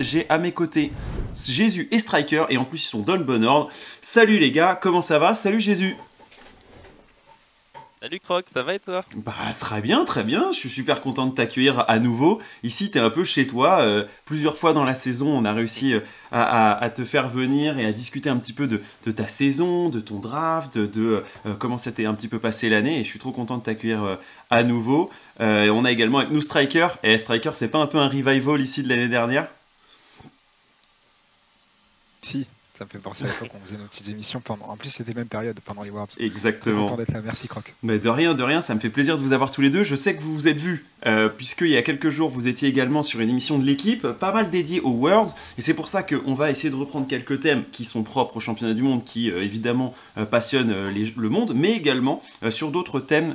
J'ai à mes côtés Jésus et Striker, et en plus ils sont dans le bon ordre. Salut les gars, comment ça va? Salut Jésus. Salut Croc, ça va et toi? Bah très bien, très bien, je suis super content de t'accueillir à nouveau. Ici t'es un peu chez toi, euh, plusieurs fois dans la saison on a réussi euh, à, te faire venir et à discuter un petit peu de, ta saison, de ton draft, de, euh, comment s'était un petit peu passé l'année et je suis trop content de t'accueillir à nouveau. on a également avec nous Striker, et Striker c'est pas un peu un revival ici de l'année dernière? Si, ça me fait penser à l'époque où on faisait nos petites émissions pendant. En plus, c'était même période pendant les Worlds. Exactement. d'être là. Merci, Croc. Mais de rien, de rien. Ça me fait plaisir de vous avoir tous les deux. Je sais que vous vous êtes vus, euh, puisqu'il y a quelques jours, vous étiez également sur une émission de l'équipe, pas mal dédiée aux Worlds. Et c'est pour ça qu'on va essayer de reprendre quelques thèmes qui sont propres au championnat du monde, qui euh, évidemment euh, passionnent le monde, mais également sur d'autres thèmes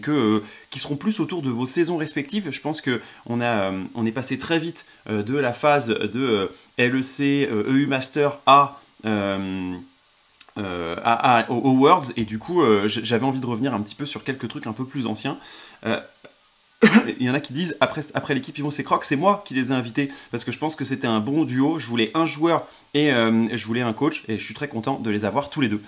que, qui seront plus autour de vos saisons respectives. Je pense qu'on on est passé très vite de la phase de LEC, EU e Master à euh, euh, aux Worlds et du coup euh, j'avais envie de revenir un petit peu sur quelques trucs un peu plus anciens. Il y en a qui disent après, après l'équipe ils vont Crocs, c'est moi qui les ai invités. Parce que je pense que c'était un bon duo. Je voulais un joueur et je voulais un coach. Et je suis très content de les avoir tous les deux.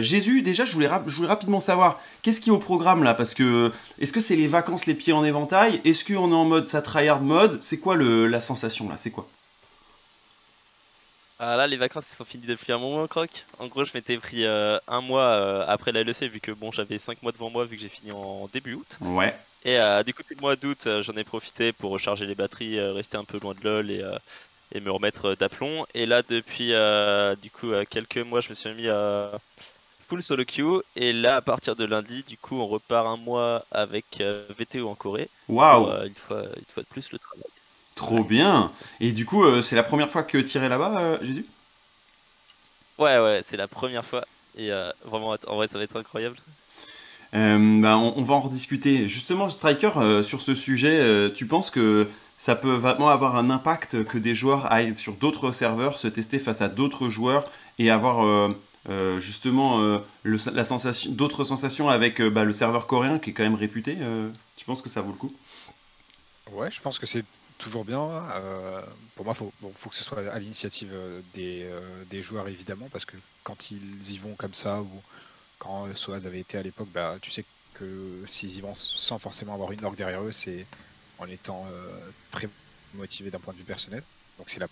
Jésus, déjà je voulais, je voulais rapidement savoir qu'est-ce qui est au programme là? Parce que est-ce que c'est les vacances les pieds en éventail? Est-ce qu'on est en mode ça tryhard mode? C'est quoi le, la sensation là? C'est quoi? Ah là, les vacances sont finies depuis un moment, Croc. En gros, je m'étais pris euh, un mois euh, après la LEC, vu que bon, j'avais 5 mois devant moi, vu que j'ai fini en début août. Ouais. Et euh, du coup, depuis le mois d'août, j'en ai profité pour recharger les batteries, rester un peu loin de LoL et, et me remettre d'aplomb. Et là, depuis du coup quelques mois, je me suis mis à full solo queue. Et là, à partir de lundi, du coup, on repart un mois avec VTO en Corée. Waouh une, fois, une fois de plus, le travail. Trop bien. Et du coup, euh, c'est la première fois que tu là-bas, euh, Jésus? Ouais, ouais, c'est la première fois. Et euh, vraiment, en vrai, ça va être incroyable. Bah, on, va en rediscuter. Justement, Striker, sur ce sujet, tu penses que ça peut vraiment avoir un impact que des joueurs aillent sur d'autres serveurs, se tester face à d'autres joueurs et avoir justement la sensation, d'autres sensations avec bah, le serveur coréen qui est quand même réputé Tu penses que ça vaut le coup? Ouais, je pense que c'est toujours bien. Euh, pour moi, il faut, que ce soit à l'initiative euh, euh, des, joueurs, évidemment, parce que quand ils y vont comme ça, ou quand Soaz avait été à l'époque, bah, tu sais que s'ils y vont sans forcément avoir une orgue derrière eux, c'est en étant très motivé d'un point de vue personnel. Donc c'est la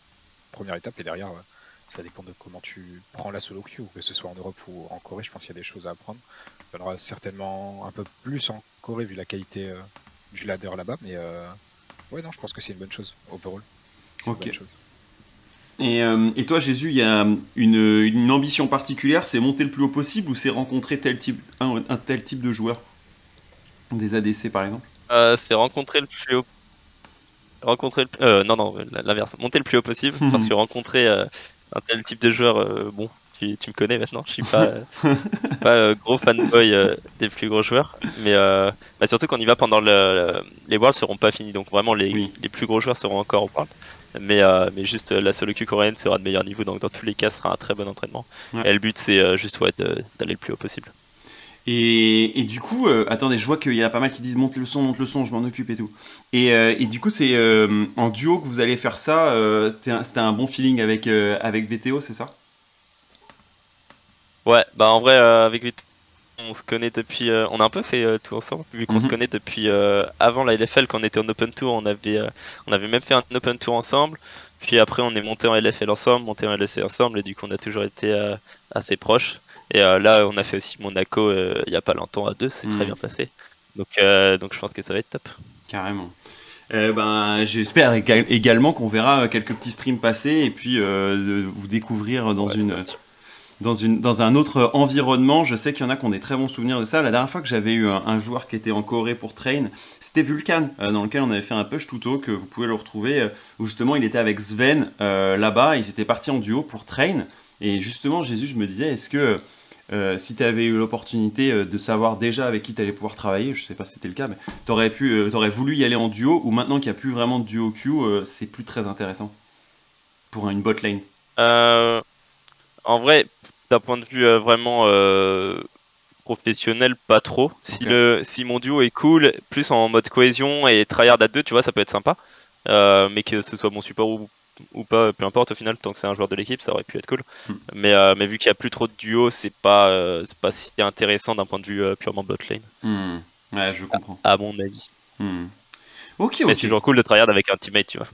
première étape, et derrière, ça dépend de comment tu prends la solo queue, que ce soit en Europe ou en Corée, je pense qu'il y a des choses à apprendre. Il y en aura certainement un peu plus en Corée vu la qualité du ladder là-bas, mais Ouais, non, je pense que c'est une bonne chose, overall. Ok. Et, euh, et, toi, Jésus, il y a une, une ambition particulière, c'est monter le plus haut possible ou c'est rencontrer tel type, un, tel type de joueur? Des ADC par exemple? Euh, C'est rencontrer le plus haut. Rencontrer le... Euh, non, non, l'inverse. Monter le plus haut possible parce que rencontrer un tel type de joueur, bon, tu, me connais maintenant, je suis pas, pas euh, gros fanboy euh, des plus gros joueurs, mais euh, bah, surtout qu'on y va pendant le, les Worlds seront pas finis, donc vraiment les, les plus gros joueurs seront encore au World. Mais, mais juste la solo queue coréenne sera de meilleur niveau, donc dans tous les cas, ce sera un très bon entraînement. Et le but, c'est juste ouais, d'aller le plus haut possible. Et, et, du coup, attendez, je vois qu'il y a pas mal qui disent monte le son, monte le son, je m'en occupe et tout. Et, et du coup, c'est en duo que vous allez faire ça. C'était un, bon feeling avec, avec VTO, c'est ça? Ouais, bah en vrai, euh, avec VTO, on se connaît depuis. Euh, on a un peu fait euh, tout ensemble, vu qu'on se mhm. connaît depuis avant la LFL, quand on était en Open Tour. On avait, on avait même fait un Open Tour ensemble. Puis après, on est monté en LFL ensemble, monté en LEC ensemble, et du coup, on a toujours été assez proches. Et là, on a fait aussi Monaco il y a pas longtemps à deux, c'est très mhm. bien passé. Donc, donc je pense que ça va être top. Carrément. ben, J'espère également qu'on verra quelques petits streams passer et puis vous découvrir dans une dans, un autre environnement. Je sais qu'il y en a qui ont des très bons souvenirs de ça. La dernière fois que j'avais eu un, joueur qui était en Corée pour Train, c'était Vulcan, euh, dans lequel on avait fait un push tuto, que vous pouvez le retrouver, euh, où justement il était avec Sven euh, là-bas, ils étaient partis en duo pour Train. Et justement, Jésus, je me disais, est-ce que si tu avais eu l'opportunité de savoir déjà avec qui tu allais pouvoir travailler, je sais pas si c'était le cas, mais tu aurais, aurais voulu y aller en duo, ou maintenant qu'il n'y a plus vraiment de duo Q, c'est plus très intéressant pour une bot lane? En vrai, d'un point de vue euh, vraiment euh, professionnel, pas trop. Si, le, si mon duo est cool, plus en mode cohésion et tryhard à deux, tu vois, ça peut être sympa. Euh, mais que ce soit mon support ou ou pas, peu importe au final, tant que c'est un joueur de l'équipe, ça aurait pu être cool. Hmm. Mais, mais vu qu'il n'y a plus trop de duos, c'est pas, c'est pas si intéressant d'un point de vue purement botlane. Hmm. Ouais, je comprends. À, mon avis. Hmm. Ok, ok. Mais c'est toujours cool de travailler avec un teammate, tu vois.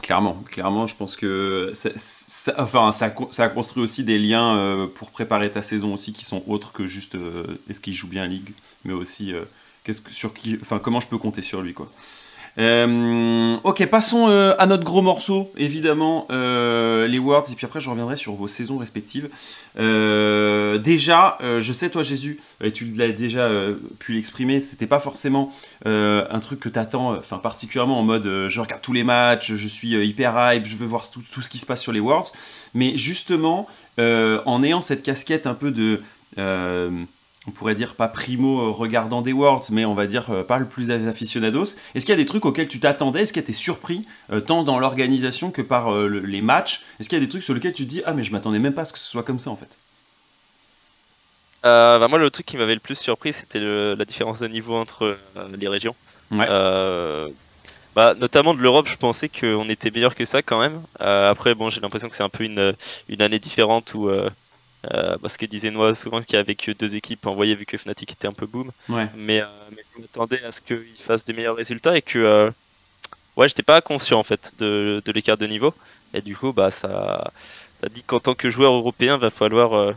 Clairement, clairement, je pense que ça, enfin, ça, a construit aussi des liens euh, pour préparer ta saison aussi qui sont autres que juste euh, est-ce qu'il joue bien Ligue, mais aussi euh, qu'est-ce que, sur qui, enfin, comment je peux compter sur lui quoi. Euh, ok, passons euh, à notre gros morceau, évidemment, euh, les Worlds, et puis après je reviendrai sur vos saisons respectives. déjà, je sais, toi Jésus, et tu l'as déjà pu l'exprimer, c'était pas forcément un truc que t'attends, enfin particulièrement en mode je regarde tous les matchs, je suis hyper hype, je veux voir tout, tout, ce qui se passe sur les Worlds, mais justement, en ayant cette casquette un peu de on pourrait dire pas primo euh, regardant des Worlds, mais on va dire euh, pas le plus aficionados. Est-ce qu'il y a des trucs auxquels tu t'attendais? Est-ce qu'il y surpris, euh, tant dans l'organisation que par les matchs? Est-ce qu'il y a des trucs sur lesquels tu te dis Ah, mais je m'attendais même pas à ce que ce soit comme ça en fait? Bah Moi, le truc qui m'avait le plus surpris, c'était la différence de niveau entre les régions. Bah, notamment de l'Europe, je pensais qu'on était meilleur que ça quand même. après, bon, j'ai l'impression que c'est un peu une, une année différente où euh, parce que disait Noah souvent qu'avec deux équipes, on voyait vu que Fnatic était un peu boom. Mais, euh, mais je m'attendais à ce qu'il fasse des meilleurs résultats et que euh, ouais, j'étais pas conscient en fait de, de l'écart de niveau. Et du coup, bah, ça, ça dit qu'en tant que joueur européen, va falloir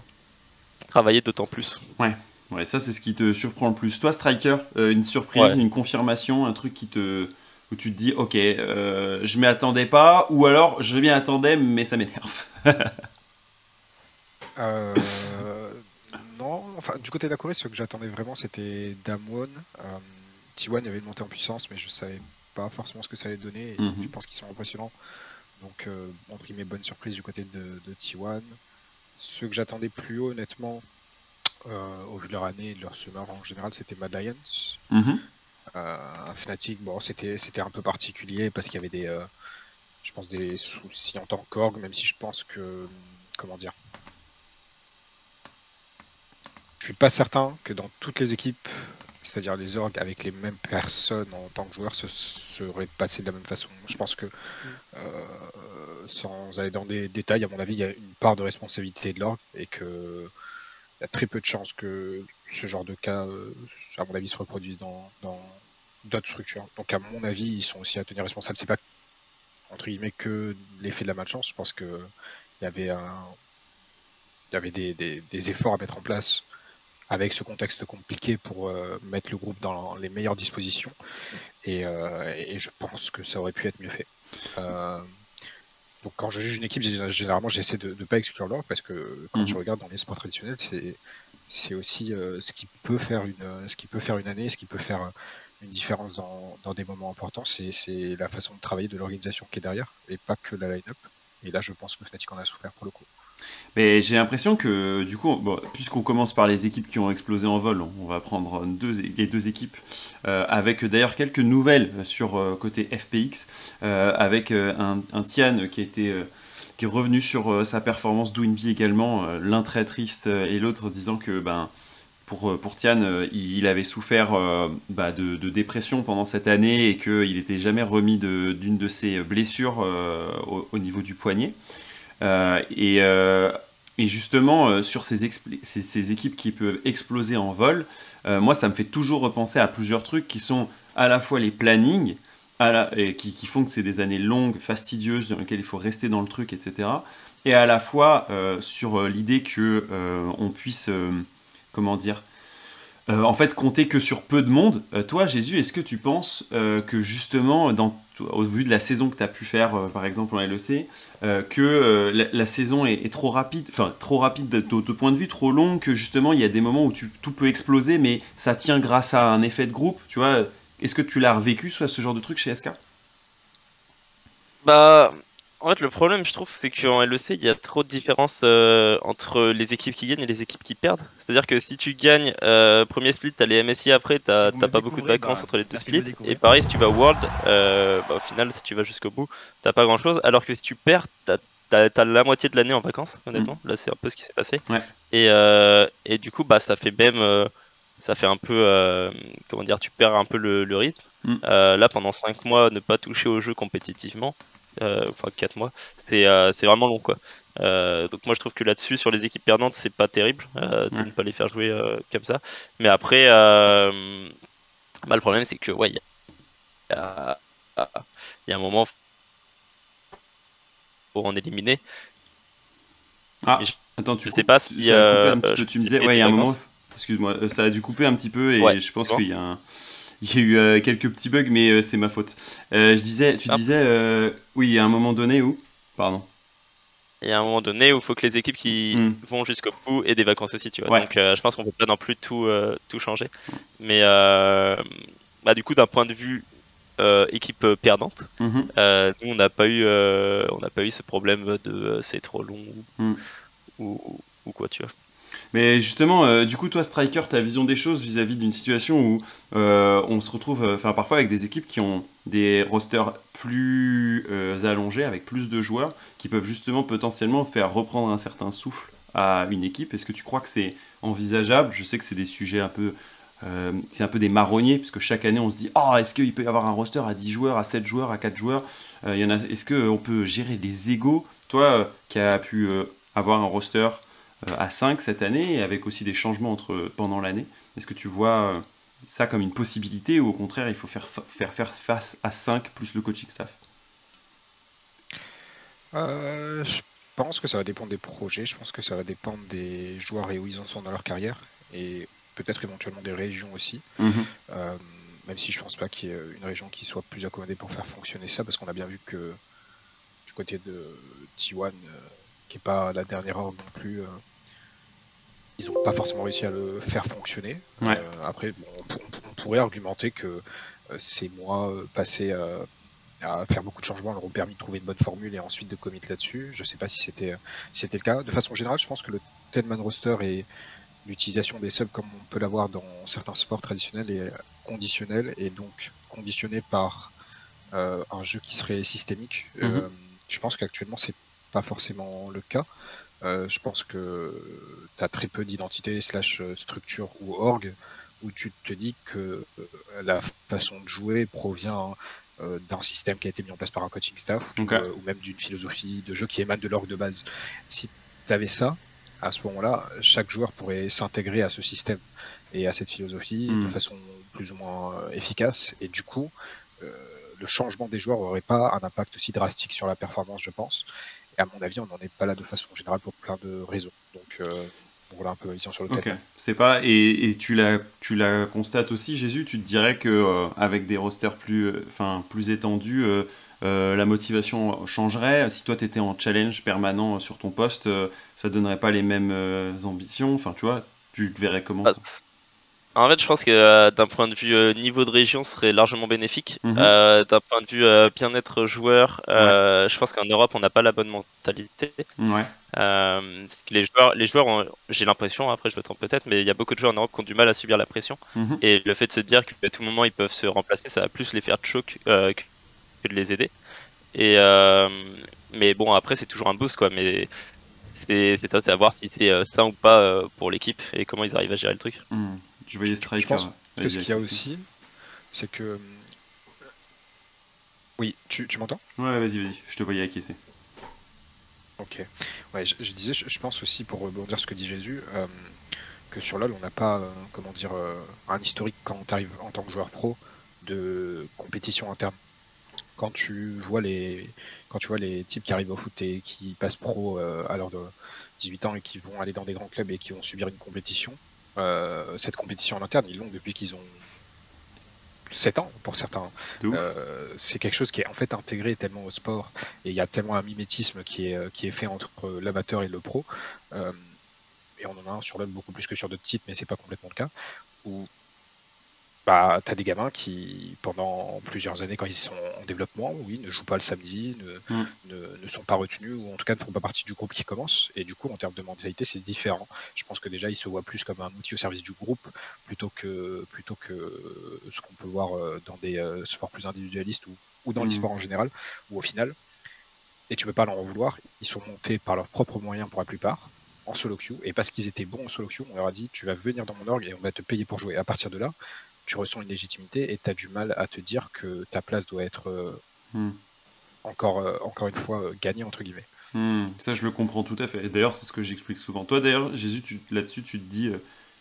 travailler d'autant plus. Ouais. Ouais, ça c'est ce qui te surprend le plus. Toi, Striker, une surprise, une confirmation, un truc qui te où tu te dis ok, je m'y attendais pas, ou alors je m'y attendais mais ça m'énerve. Euh, non, enfin, du côté de la Corée, ce que j'attendais vraiment, c'était Damwon. Euh, T1 avait une montée en puissance, mais je savais pas forcément ce que ça allait donner. Et mhm. Je pense qu'ils sont impressionnants. Donc, euh, entre guillemets, bonne surprise du côté de, T1. Ceux que j'attendais plus haut, honnêtement, euh, au vu de leur année et de leur summer en général, c'était Mad Lions. Mhm. Euh, Fnatic, bon, c'était un peu particulier parce qu'il y avait des, je pense, des soucis en tant qu'org, même si je pense que, comment dire, je suis pas certain que dans toutes les équipes, c'est-à-dire les orgs avec les mêmes personnes en tant que joueurs, se serait passé de la même façon. Je pense que, euh, sans aller dans des détails, à mon avis, il y a une part de responsabilité de l'org et que il y a très peu de chances que ce genre de cas, euh, à mon avis, se reproduise dans d'autres structures. Donc, à mon avis, ils sont aussi à tenir responsable. C'est pas entre guillemets que l'effet de la malchance. Je pense que il y avait un, il y avait des, des efforts à mettre en place avec ce contexte compliqué pour euh, mettre le groupe dans les meilleures dispositions. Euh, et, je pense que ça aurait pu être mieux fait. Euh, donc quand je juge une équipe, généralement j'essaie de ne pas exclure l'or parce que quand mhm. je regarde dans les sports traditionnels, c'est aussi ce qui peut faire une ce qui peut faire une année, ce qui peut faire une différence dans, dans des moments importants, c'est la façon de travailler de l'organisation qui est derrière et pas que la line-up. Et là, je pense que Fnatic en a souffert pour le coup. Mais j'ai l'impression que, du coup, puisqu'on commence par les équipes qui ont explosé en vol, on va prendre les deux équipes, euh, avec d'ailleurs quelques nouvelles sur euh, côté FPX, euh, avec un, Tian qui, était, qui est revenu sur sa performance, Doinby également, l'un très triste et l'autre disant que ben, pour, pour Tian, il avait souffert bah, de, dépression pendant cette année et qu'il n'était jamais remis d'une de, ses blessures au, niveau du poignet. Euh, et, euh, et, justement, euh, sur ces, équipes qui peuvent exploser en vol, moi, ça me fait toujours repenser à plusieurs trucs qui sont à la fois les plannings, qui, font que c'est des années longues, fastidieuses, dans lesquelles il faut rester dans le truc, etc. Et à la fois sur l'idée que on puisse, comment dire, euh, en fait compter que sur peu de monde. Euh, toi, Jésus, est-ce que tu penses euh, que justement, dans, au vu de la saison que tu as pu faire, par exemple en LEC, que la, saison est, trop rapide, enfin trop rapide de ton point de vue, trop longue, que justement il y a des moments où tout peut exploser, mais ça tient grâce à un effet de groupe, tu vois. Est-ce que tu l'as revécu, soit ce genre de truc chez SK Bah, en fait, le problème, je trouve, c'est qu'en LEC, il y a trop de différences euh, entre les équipes qui gagnent et les équipes qui perdent. C'est-à-dire que si tu gagnes euh, premier split, t'as les MSI après, t'as pas beaucoup de vacances bah, entre les deux splits. Et pareil, si tu vas World, euh, bah, au final, si tu vas jusqu'au bout, t'as pas grand-chose. Alors que si tu perds, t'as as, la moitié de l'année en vacances, honnêtement. Mm. Là, c'est un peu ce qui s'est passé. Et, et, du coup, bah, ça fait même. ça fait un peu. comment dire Tu perds un peu le, rythme. Mm. là, pendant 5 mois, ne pas toucher au jeu compétitivement enfin 4 mois, c'est c'est vraiment long quoi. donc moi je trouve que là-dessus sur les équipes perdantes c'est pas terrible de ne pas les faire jouer comme ça. Mais après bah, le problème c'est que ouais il y a, y a un moment pour en éliminer. Ah, attends, tu sais pas si. Ça a coupé un petit peu. Tu me disais, ouais, il y a un moment. Excuse-moi, euh, ça a dû couper un petit peu et je pense qu'il y a Il y a eu euh, quelques petits bugs, mais euh, c'est ma faute. je disais, tu ah. disais, oui, il y a un moment donné où, pardon. Il y a un moment donné où il faut que les équipes qui hmm. vont jusqu'au bout aient des vacances aussi, tu vois. Donc, je pense qu'on peut pas non plus tout, tout changer. Mais bah, du coup, d'un point de vue euh, équipe euh, perdante. Mhm. Euh, nous, on n'a pas eu, on n'a pas eu ce problème de c'est trop long mhm. ou, ou, quoi, tu vois. Mais justement, du coup, toi, Striker, ta vision des choses vis-à-vis d'une situation où on se retrouve, enfin, parfois avec des équipes qui ont des rosters plus allongés, avec plus de joueurs, qui peuvent justement potentiellement faire reprendre un certain souffle à une équipe. Est-ce que tu crois que c'est envisageable? Je sais que c'est des sujets un peu euh, c'est un peu des marronniers, puisque chaque année on se dit oh, est-ce qu'il peut y avoir un roster à 10 joueurs, à 7 joueurs, à 4 joueurs? Euh, y en a, Est-ce qu'on peut gérer les égaux? Toi euh, qui as pu avoir un roster à 5 cette année, et avec aussi des changements entre, pendant l'année, est-ce que tu vois ça comme une possibilité ou au contraire il faut faire, faire, faire face à 5 plus le coaching staff? Je pense que ça va dépendre des projets, je pense que ça va dépendre des joueurs et où ils en sont dans leur carrière. Et peut-être éventuellement des régions aussi. Euh, même si je pense pas qu'il y ait une région qui soit plus accommodée pour faire fonctionner ça, parce qu'on a bien vu que du côté de T1, euh, qui est pas la dernière heure non plus, euh, ils n'ont pas forcément réussi à le faire fonctionner. après, on, pourrait argumenter que ces mois passés à faire beaucoup de changements leur ont permis de trouver une bonne formule et ensuite de commit là-dessus. Je sais pas si c'était si c'était le cas. De façon générale, je pense que le Tenman roster est l'utilisation des subs comme on peut l'avoir dans certains sports traditionnels est conditionnelle et donc conditionnée par euh, un jeu qui serait systémique. Mhm. Euh, je pense qu'actuellement c'est pas forcément le cas. Euh, je pense que tu as très peu d'identité slash structure ou org où tu te dis que la façon de jouer provient d'un système qui a été mis en place par un coaching staff ou même d'une philosophie de jeu qui émane de l'org de base. Si tu avais ça, à ce moment-là, chaque joueur pourrait s'intégrer à ce système et à cette philosophie de hmm. façon plus ou moins euh, efficace. Et du coup, euh, le changement des joueurs n'aurait pas un impact aussi drastique sur la performance, je pense. Et à mon avis, on n'en est pas là de façon générale pour plein de raisons. Donc, euh, voilà un peu ma vision sur le thème. C'est pas et, et, tu la tu la constates aussi, Jésus. Tu te dirais que avec des rosters plus enfin plus étendus euh, la motivation changerait? Si toi, tu étais en challenge permanent sur ton poste, euh, ça donnerait pas les mêmes euh, ambitions? Enfin, tu vois, tu te verrais comment ça? En fait, je pense que d'un point de vue niveau de région, ce serait largement bénéfique. Mhm. d'un point de vue bien-être joueur, je pense qu'en Europe, on n'a pas la bonne mentalité. Ouais. les joueurs, les joueurs j'ai l'impression, après je me trompe peut-être, mais il y a beaucoup de joueurs en Europe qui ont du mal à subir la pression. Mhm. Et le fait de se dire qu'à tout moment ils peuvent se remplacer, ça va plus les faire choc de les aider. Et, euh, mais bon, après, c'est toujours un boost, quoi. Mais c'est à voir si c'est euh, ça ou pas euh, pour l'équipe et comment ils arrivent à gérer le truc. Hmm. Je voyais Striker. Je pense que ce qu'il y a aussi, c'est que. Oui, tu, tu m'entends? Ouais, vas-y, vas-y, je te voyais acquiescer. Ok. Ouais, je, disais, je, pense aussi, pour rebondir ce que dit Jésus, que sur LoL, on n'a pas, comment dire, un historique quand on arrive en tant que joueur pro de compétition interne quand tu vois les quand tu vois les types qui arrivent au foot et qui passent pro euh, à l'heure de 18 ans et qui vont aller dans des grands clubs et qui vont subir une compétition, euh, cette compétition en interne, ils l'ont depuis qu'ils ont 7 ans pour certains. Euh, c'est quelque chose qui est en fait intégré tellement au sport et il y a tellement un mimétisme qui est, qui est fait entre l'amateur et le pro. et on en a un sur l'homme beaucoup plus que sur d'autres titres, mais c'est pas complètement le cas. Où bah, tu as des gamins qui, pendant plusieurs années, quand ils sont en développement, oui, ne jouent pas le samedi, ne, mm. ne, sont pas retenus, ou en tout cas ne font pas partie du groupe qui commence. Et du coup, en termes de mentalité, c'est différent. Je pense que déjà, ils se voient plus comme un outil au service du groupe, plutôt que, plutôt que ce qu'on peut voir euh, dans des euh, sports plus individualistes ou, ou dans mm. l'e-sport en général, où au final, et tu peux pas l'en vouloir, ils sont montés par leurs propres moyens pour la plupart, en solo queue, et parce qu'ils étaient bons en solo queue, on leur a dit tu vas venir dans mon org et on va te payer pour jouer. À partir de là, tu ressens une légitimité et tu as du mal à te dire que ta place doit être euh, hmm. encore, encore une fois gagner entre guillemets. Hmm, ça, je le comprends tout à fait. Et d'ailleurs, c'est ce que j'explique souvent. Toi, d'ailleurs, Jésus, là-dessus, tu te dis,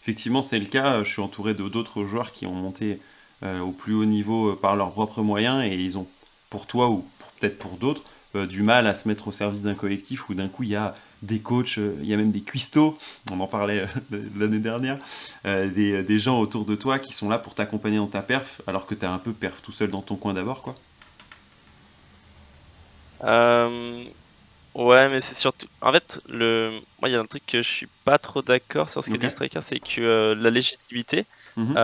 effectivement, c'est le cas. Je suis entouré d'autres joueurs qui ont monté au plus haut niveau par leurs propres moyens et ils ont, pour toi ou peut-être pour d'autres, du mal à se mettre au service d'un collectif où d'un coup il y a des coachs, euh, il y a même des cuistots, on en parlait euh, l'année dernière, euh, des, gens autour de toi qui sont là pour t'accompagner dans ta perf, alors que tu es un peu perf tout seul dans ton coin d'abord, quoi. Ouais, mais c'est surtout. En fait, le... moi, il y a un truc que je suis pas trop d'accord sur ce que dit Striker, c'est que la légitimité, mhm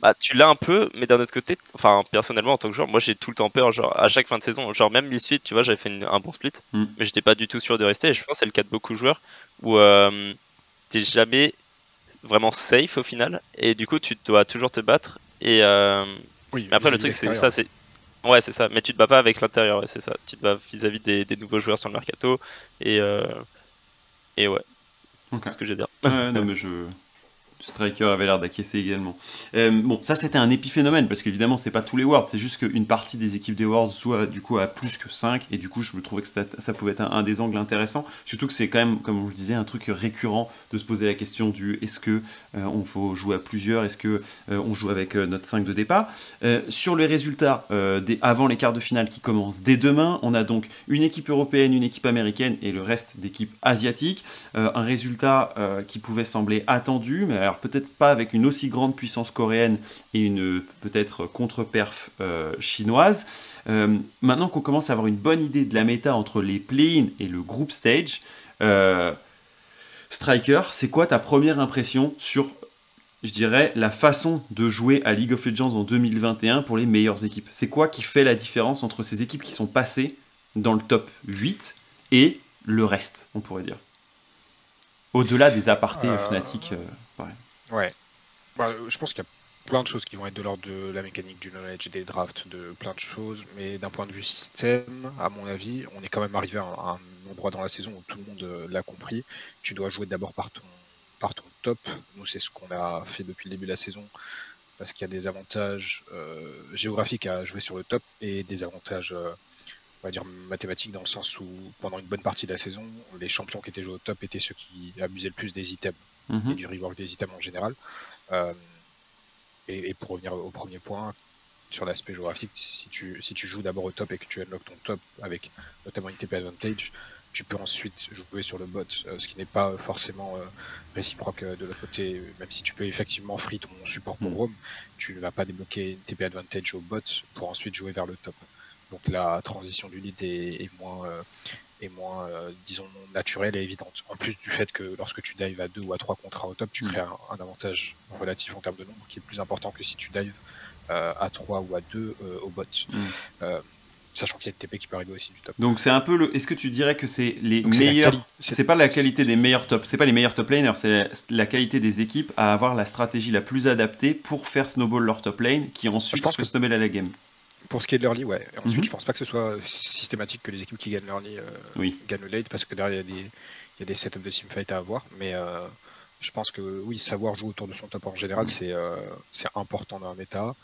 bah, tu l'as un peu, mais d'un autre côté, enfin, personnellement, en tant que joueur, moi j'ai tout le temps peur, genre, à chaque fin de saison, genre, même Misfit, tu vois, j'avais fait un bon split, mm. mais j'étais pas du tout sûr de rester, et je pense que c'est le cas de beaucoup de joueurs, où euh, t'es jamais vraiment safe au final, et du coup, tu dois toujours te battre, et euh, oui, mais après, le truc, c'est ça, c'est. Ouais, c'est ça, mais tu te bats pas avec l'intérieur, c'est ça, tu te bats vis-à-vis des, des, nouveaux joueurs sur le mercato, et, euh... et ouais, c'est ce que j'ai à dire. Ouais, non, mais je. Striker avait l'air d'acquiescer également. Euh, bon, ça c'était un épiphénomène parce qu'évidemment c'est pas tous les Worlds, c'est juste qu'une partie des équipes des Worlds joue du coup à plus que 5 et du coup je me trouvais que ça, pouvait être un, des angles intéressants. Surtout que c'est quand même, comme je le disais, un truc récurrent de se poser la question du est-ce que euh, on faut jouer à plusieurs, est-ce que euh, on joue avec notre 5 de départ. sur les résultats des, avant les quarts de finale qui commencent dès demain, on a donc une équipe européenne, une équipe américaine et le reste d'équipes asiatiques. un résultat qui pouvait sembler attendu, mais peut-être pas avec une aussi grande puissance coréenne et une peut-être contre-perf euh, chinoise. Euh, maintenant qu'on commence à avoir une bonne idée de la méta entre les play-in et le group stage, euh, Striker, c'est quoi ta première impression sur, je dirais, la façon de jouer à League of Legends en 2021 pour les meilleures équipes? C'est quoi qui fait la différence entre ces équipes qui sont passées dans le top 8 et le reste, on pourrait dire? Au-delà des apartés Fnatic, pareil. Ouais. Bah, je pense qu'il y a plein de choses qui vont être de l'ordre de la mécanique du knowledge des drafts, de plein de choses, mais d'un point de vue système, à mon avis, on est quand même arrivé à un, endroit dans la saison où tout le monde euh, l'a compris. Tu dois jouer d'abord par ton, par ton top. Nous, c'est ce qu'on a fait depuis le début de la saison, parce qu'il y a des avantages euh, géographiques à jouer sur le top et des avantages. Euh, on va dire mathématiques dans le sens où pendant une bonne partie de la saison, les champions qui étaient joués au top étaient ceux qui abusaient le plus des items. Mhm. et du rework des items en général. Euh, et, pour revenir au premier point, sur l'aspect géographique, si tu, si tu joues d'abord au top et que tu unlock ton top avec notamment une TP advantage, tu peux ensuite jouer sur le bot, euh, ce qui n'est pas forcément euh, réciproque de l'autre côté, même si tu peux effectivement free ton support pour Rome, tu ne vas pas débloquer une TP advantage au bot pour ensuite jouer vers le top. Donc la transition du lead est, est moins, moins, euh, disons, naturelle et évidente. En plus du fait que lorsque tu dives à 2 ou à 3 contrats au top, tu mm. crées un, avantage relatif en termes de nombre qui est plus important que si tu dives euh, à 3 ou à 2 euh, au bot. Mm. Sachant qu'il y a des TP qui peut arriver aussi du top. Donc c'est un peu le. Est-ce que tu dirais que c'est les meilleurs. C'est pas la qualité des meilleurs top. C'est pas les meilleurs top laners, c'est la, qualité des équipes à avoir la stratégie la plus adaptée pour faire snowball leur top lane qui ensuite se fait à la game. Pour ce qui est de l'early, ouais. ensuite, mhm. je pense pas que ce soit systématique que les équipes qui gagnent l'early euh, gagnent le late parce que derrière, il y, a des, setups de simfight à avoir. Mais euh, je pense que oui, savoir jouer autour de son top en général, euh, c'est important dans un méta.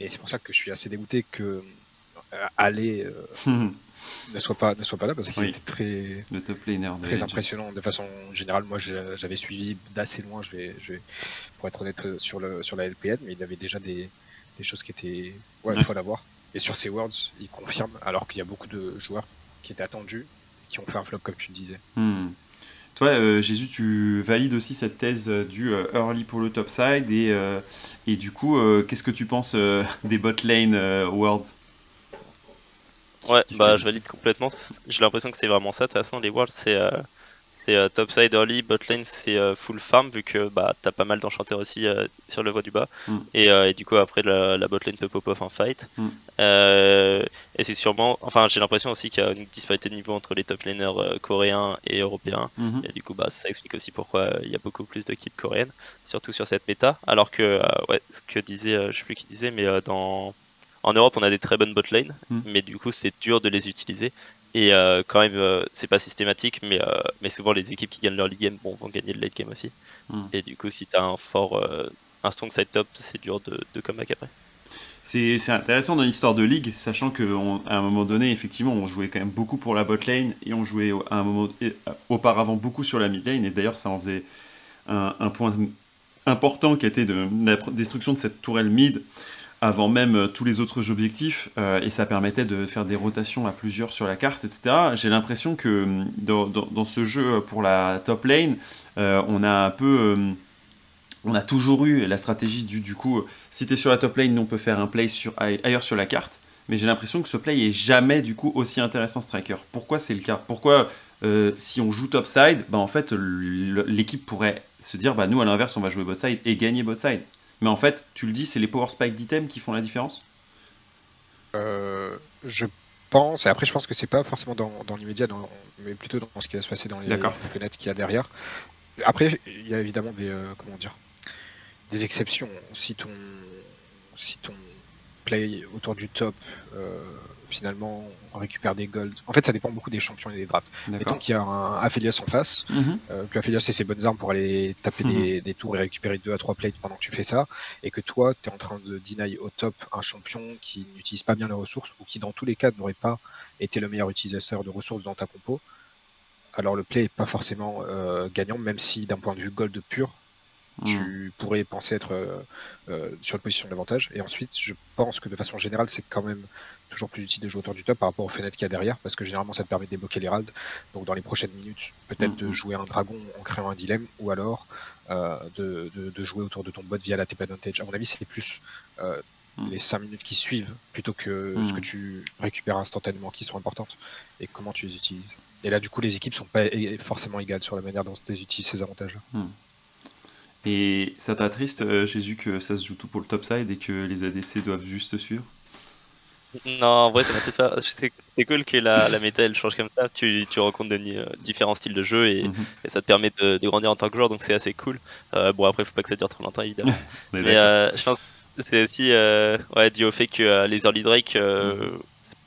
Et c'est pour ça que je suis assez dégoûté que aller ne soit pas ne soit pas là parce qu'il était très le top laner très impressionnant de façon générale moi j'avais suivi d'assez loin je vais je vais pour être honnête sur le sur la LPN mais il avait déjà des, des choses qui étaient ouais, il faut l'avoir et sur ces Worlds, il confirme, alors qu'il y a beaucoup de joueurs qui étaient attendus, qui ont fait un flop, comme tu le disais. Hmm. Toi, euh, Jésus, tu valides aussi cette thèse euh, du euh, early pour le top side, et, et du coup, qu'est-ce que tu penses des bot lane Worlds Ouais, bah je valide complètement. J'ai l'impression que c'est vraiment ça. De toute façon, les Worlds, c'est c'est euh, topside early, botlane c'est euh, full farm vu que bah t'as pas mal d'enchanteurs aussi euh, sur le voie du bas. Mm. Et, du coup après la, la botlane peut pop off en fight. Mm. et c'est sûrement, enfin j'ai l'impression aussi qu'il y a une disparité de niveau entre les top laners coréens et européens. Mm-hmm. Et du coup bah ça explique aussi pourquoi il y a beaucoup plus d'équipes coréennes, surtout sur cette méta. Alors que ouais, ce que disait, je sais plus qui disait, mais dans en Europe, on a des très bonnes botlane, mm. mais du coup, c'est dur de les utiliser. Et euh, quand même, euh, c'est pas systématique, mais, euh, mais souvent les équipes qui gagnent leur league game bon, vont gagner le late game aussi. Hmm. Et du coup, si tu as un fort, un strong side top, c'est dur de, de comeback après. C'est intéressant dans l'histoire de Ligue, sachant qu'à un moment donné, effectivement, on jouait quand même beaucoup pour la bot lane et on jouait à un moment auparavant beaucoup sur la mid lane. Et d'ailleurs, ça en faisait un, point important qui était de la destruction de cette tourelle mid avant même euh, tous les autres objectifs, euh, et ça permettait de faire des rotations à plusieurs sur la carte, etc. J'ai l'impression que hum, dans, ce jeu pour la top lane, euh, on a un peu... On a toujours eu la stratégie du, du coup, si tu es sur la top lane, on peut faire un play sur, ailleurs sur la carte, mais j'ai l'impression que ce play est jamais du coup aussi intéressant striker. Pourquoi c'est le cas? Pourquoi si on joue top side, bah, en fait l'équipe pourrait se dire bah nous à l'inverse on va jouer bot side et gagner bot side? Mais en fait, tu le dis, c'est les power spikes d'items qui font la différence? Euh, Je pense, et après je pense que c'est pas forcément dans, l'immédiat, mais plutôt dans ce qui va se passer dans les fenêtres qu'il y a derrière. Après, il y a évidemment des, euh, comment dire, des exceptions. Si ton, si ton play autour du top euh, finalement on récupère des golds. En fait, ça dépend beaucoup des champions et des drafts. Mettons qu'il y a un Aphelios en face, mm euh, que Aphelios ait ses bonnes armes pour aller taper mhm. des, tours et récupérer 2 à 3 plates pendant que tu fais ça, et que toi, tu es en train de deny au top un champion qui n'utilise pas bien les ressources ou qui, dans tous les cas, n'aurait pas été le meilleur utilisateur de ressources dans ta compo. Alors le play est pas forcément euh, gagnant, même si d'un point de vue gold pur, tu hmm. pourrais penser être euh, euh, sur une position d'avantage. Et ensuite, je pense que de façon générale, c'est quand même toujours plus utile de jouer autour du top par rapport aux fenêtres qu'il y a derrière, parce que généralement, ça te permet de débloquer l'Herald. Donc, dans les prochaines minutes, peut-être de hmm. jouer un dragon en créant un dilemme, ou alors euh, de, de, jouer autour de ton bot via la TP Advantage. À mon avis, c'est plus hmm. les 5 minutes qui suivent plutôt que ce que tu récupères instantanément qui sont importantes et comment tu les utilises. Et là, du coup, les équipes sont pas forcément égales sur la manière dont tu utilises ces avantages-là. Et ça t'attriste, euh, Jésus, que ça se joue tout pour le topside et que les ADC doivent juste suivre? Non, en vrai, ça. C'est cool que la, la méta elle change comme ça. Tu, tu rencontres de, euh, différents styles de jeu et, mhm. ça te permet de, grandir en tant que joueur, donc c'est assez cool. Euh, bon, après, faut pas que ça dure trop longtemps, évidemment. Mais je pense que c'est aussi ouais, dû au fait que les early Drake, mhm.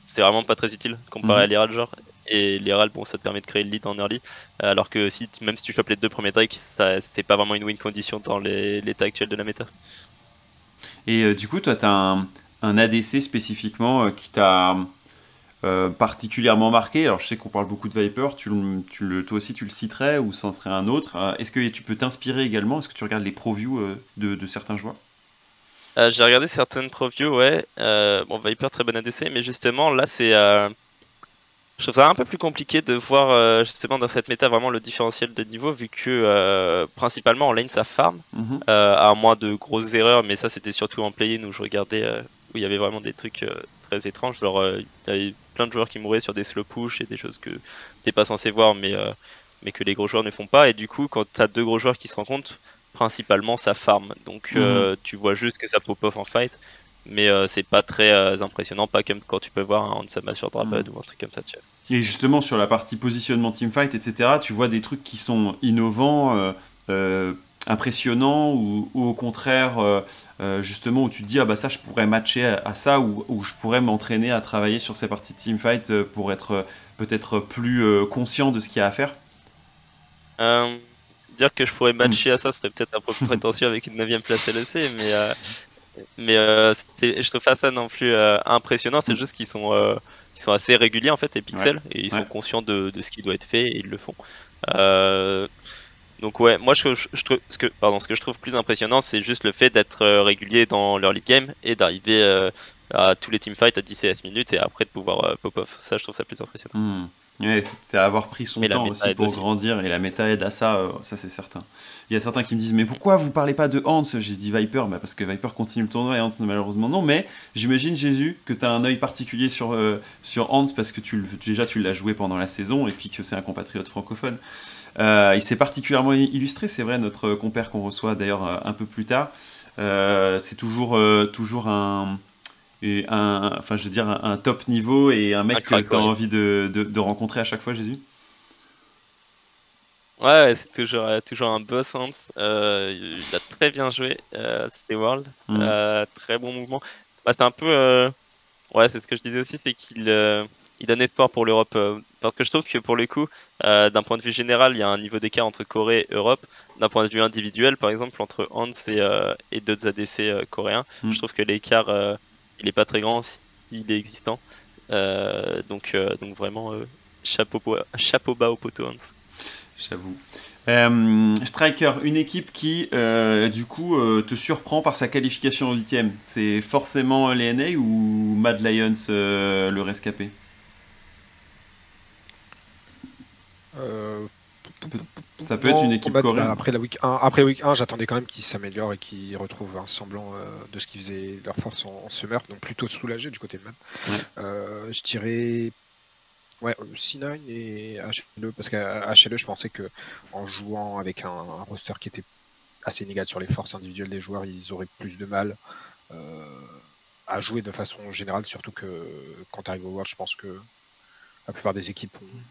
c'est vraiment pas très utile comparé mhm. à l'Herald, genre et les bon, ça te permet de créer le lead en early. Alors que si, même si tu chopes les deux premiers drakes, c'était pas vraiment une win condition dans l'état actuel de la méta. Et euh, du coup, toi, tu as un, ADC spécifiquement euh, qui t'a euh, particulièrement marqué. Alors, je sais qu'on parle beaucoup de Viper, tu, le, toi aussi tu le citerais ou ça en serait un autre. Est-ce que tu peux t'inspirer également? Est-ce que tu regardes les previews de, de certains joueurs? J'ai regardé certaines previews, ouais. bon, Viper, très bon ADC, mais justement, là, c'est je trouve ça un peu plus compliqué de voir euh, justement dans cette méta vraiment le différentiel de niveau vu que euh, principalement en lane ça farm mhm. euh, à moins de grosses erreurs mais ça c'était surtout en play-in où je regardais où il y avait vraiment des trucs très étranges genre il y avait plein de joueurs qui mouraient sur des slow push et des choses que t'es pas censé voir mais mais que les gros joueurs ne font pas et du coup quand t'as deux gros joueurs qui se rencontrent principalement ça farm donc mhm. tu vois juste que ça pop off en fight mais euh, c'est pas très euh, impressionnant, pas comme quand tu peux voir un Hansama sur Drapad mm. ou un truc comme ça. Tu Et justement, sur la partie positionnement teamfight, etc., tu vois des trucs qui sont innovants, euh, impressionnants, ou, au contraire, justement, où tu te dis, ah bah ça, je pourrais matcher à, ça, ou, ou je pourrais m'entraîner à travailler sur ces parties teamfight pour être peut-être plus conscient de ce qu'il y a à faire? Dire que je pourrais matcher à ça serait peut-être un peu prétentieux avec une 9ème place LEC, mais mais euh, je trouve pas ça non plus euh, impressionnant, c'est juste qu'ils sont, euh, ils sont assez réguliers en fait, les pixels, et ils sont conscients de, de, ce qui doit être fait et ils le font. Donc ouais, moi je, je, trouve, ce que, pardon, ce que je trouve plus impressionnant, c'est juste le fait d'être régulier dans l'early game et d'arriver à tous les teamfights à 10 et 16 minutes et après de pouvoir pop off. Ça, je trouve ça plus impressionnant. Hmm. Ouais, c'est avoir pris son temps aussi pour grandir et la méta aide à ça, euh, ça c'est certain. Il y a certains qui me disent mais pourquoi vous parlez pas de Hans? J'ai dit Viper, bah parce que Viper continue le tournoi et Hans malheureusement non, mais j'imagine Jésus que tu as un œil particulier sur, euh, sur Hans parce que tu, déjà tu l'as joué pendant la saison et puis que c'est un compatriote francophone. Euh, il s'est particulièrement illustré, c'est vrai, notre compère qu'on reçoit d'ailleurs un peu plus tard. c'est toujours, toujours un, enfin, je veux dire, un, top niveau et un mec que tu as envie de, de, rencontrer à chaque fois, Jésus? Ouais, c'est toujours, euh, toujours un beau sens. Euh, il a très bien joué, euh, c'était World. Euh, très bon mouvement. Bah, c'est un peu. ouais, c'est ce que je disais aussi, c'est qu'il il donne espoir pour l'Europe. parce que je trouve que pour le coup, d'un point de vue général, il y a un niveau d'écart entre Corée et Europe. D'un point de vue individuel, par exemple, entre Hans et, et d'autres ADC coréens, hmm. je trouve que l'écart, il n'est pas très grand, il est existant. donc, donc vraiment, chapeau, chapeau bas au poteau Hans. J'avoue. Euh, Striker, une équipe qui, euh, du coup, euh, te surprend par sa qualification au 8 C'est forcément l'ENA ou Mad Lions le rescapé? Ça peut être une équipe coréenne. Après, la week 1, après week 1, j'attendais quand même qu'ils s'améliorent et qu'ils retrouvent un semblant de ce qu'ils faisaient leur force en, summer, donc plutôt soulagé du côté de Mad. je dirais Ouais, C9 et HLE, parce qu'à HLE, je pensais que en jouant avec un, roster qui était assez inégal sur les forces individuelles des joueurs, ils auraient plus de mal euh, à jouer de façon générale, surtout que quand tu arrives au World, je pense que la plupart des équipes ont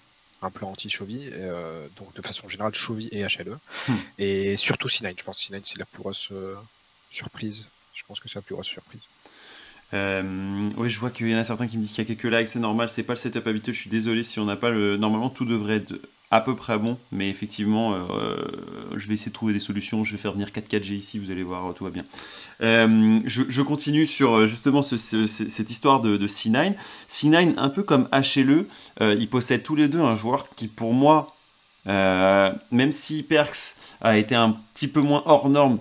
un plan anti-Chovy, euh, donc de façon générale, Chovy et HLE. Hmm. Et surtout C9, je pense que C9 c'est la plus grosse euh, surprise. Je pense que c'est la plus grosse surprise. Euh, oui, je vois qu'il y en a certains qui me disent qu'il y a quelques lags, c'est normal, c'est pas le setup habituel, je suis désolé si on n'a pas le. Normalement, tout devrait être à peu près bon, mais effectivement, euh, je vais essayer de trouver des solutions, je vais faire venir 4K-G ici, vous allez voir, tout va bien. Euh, je, continue sur justement cette histoire de, C9. C9, un peu comme HLE, ils possèdent tous les deux un joueur qui, pour moi, même si Perks a été un petit peu moins hors norme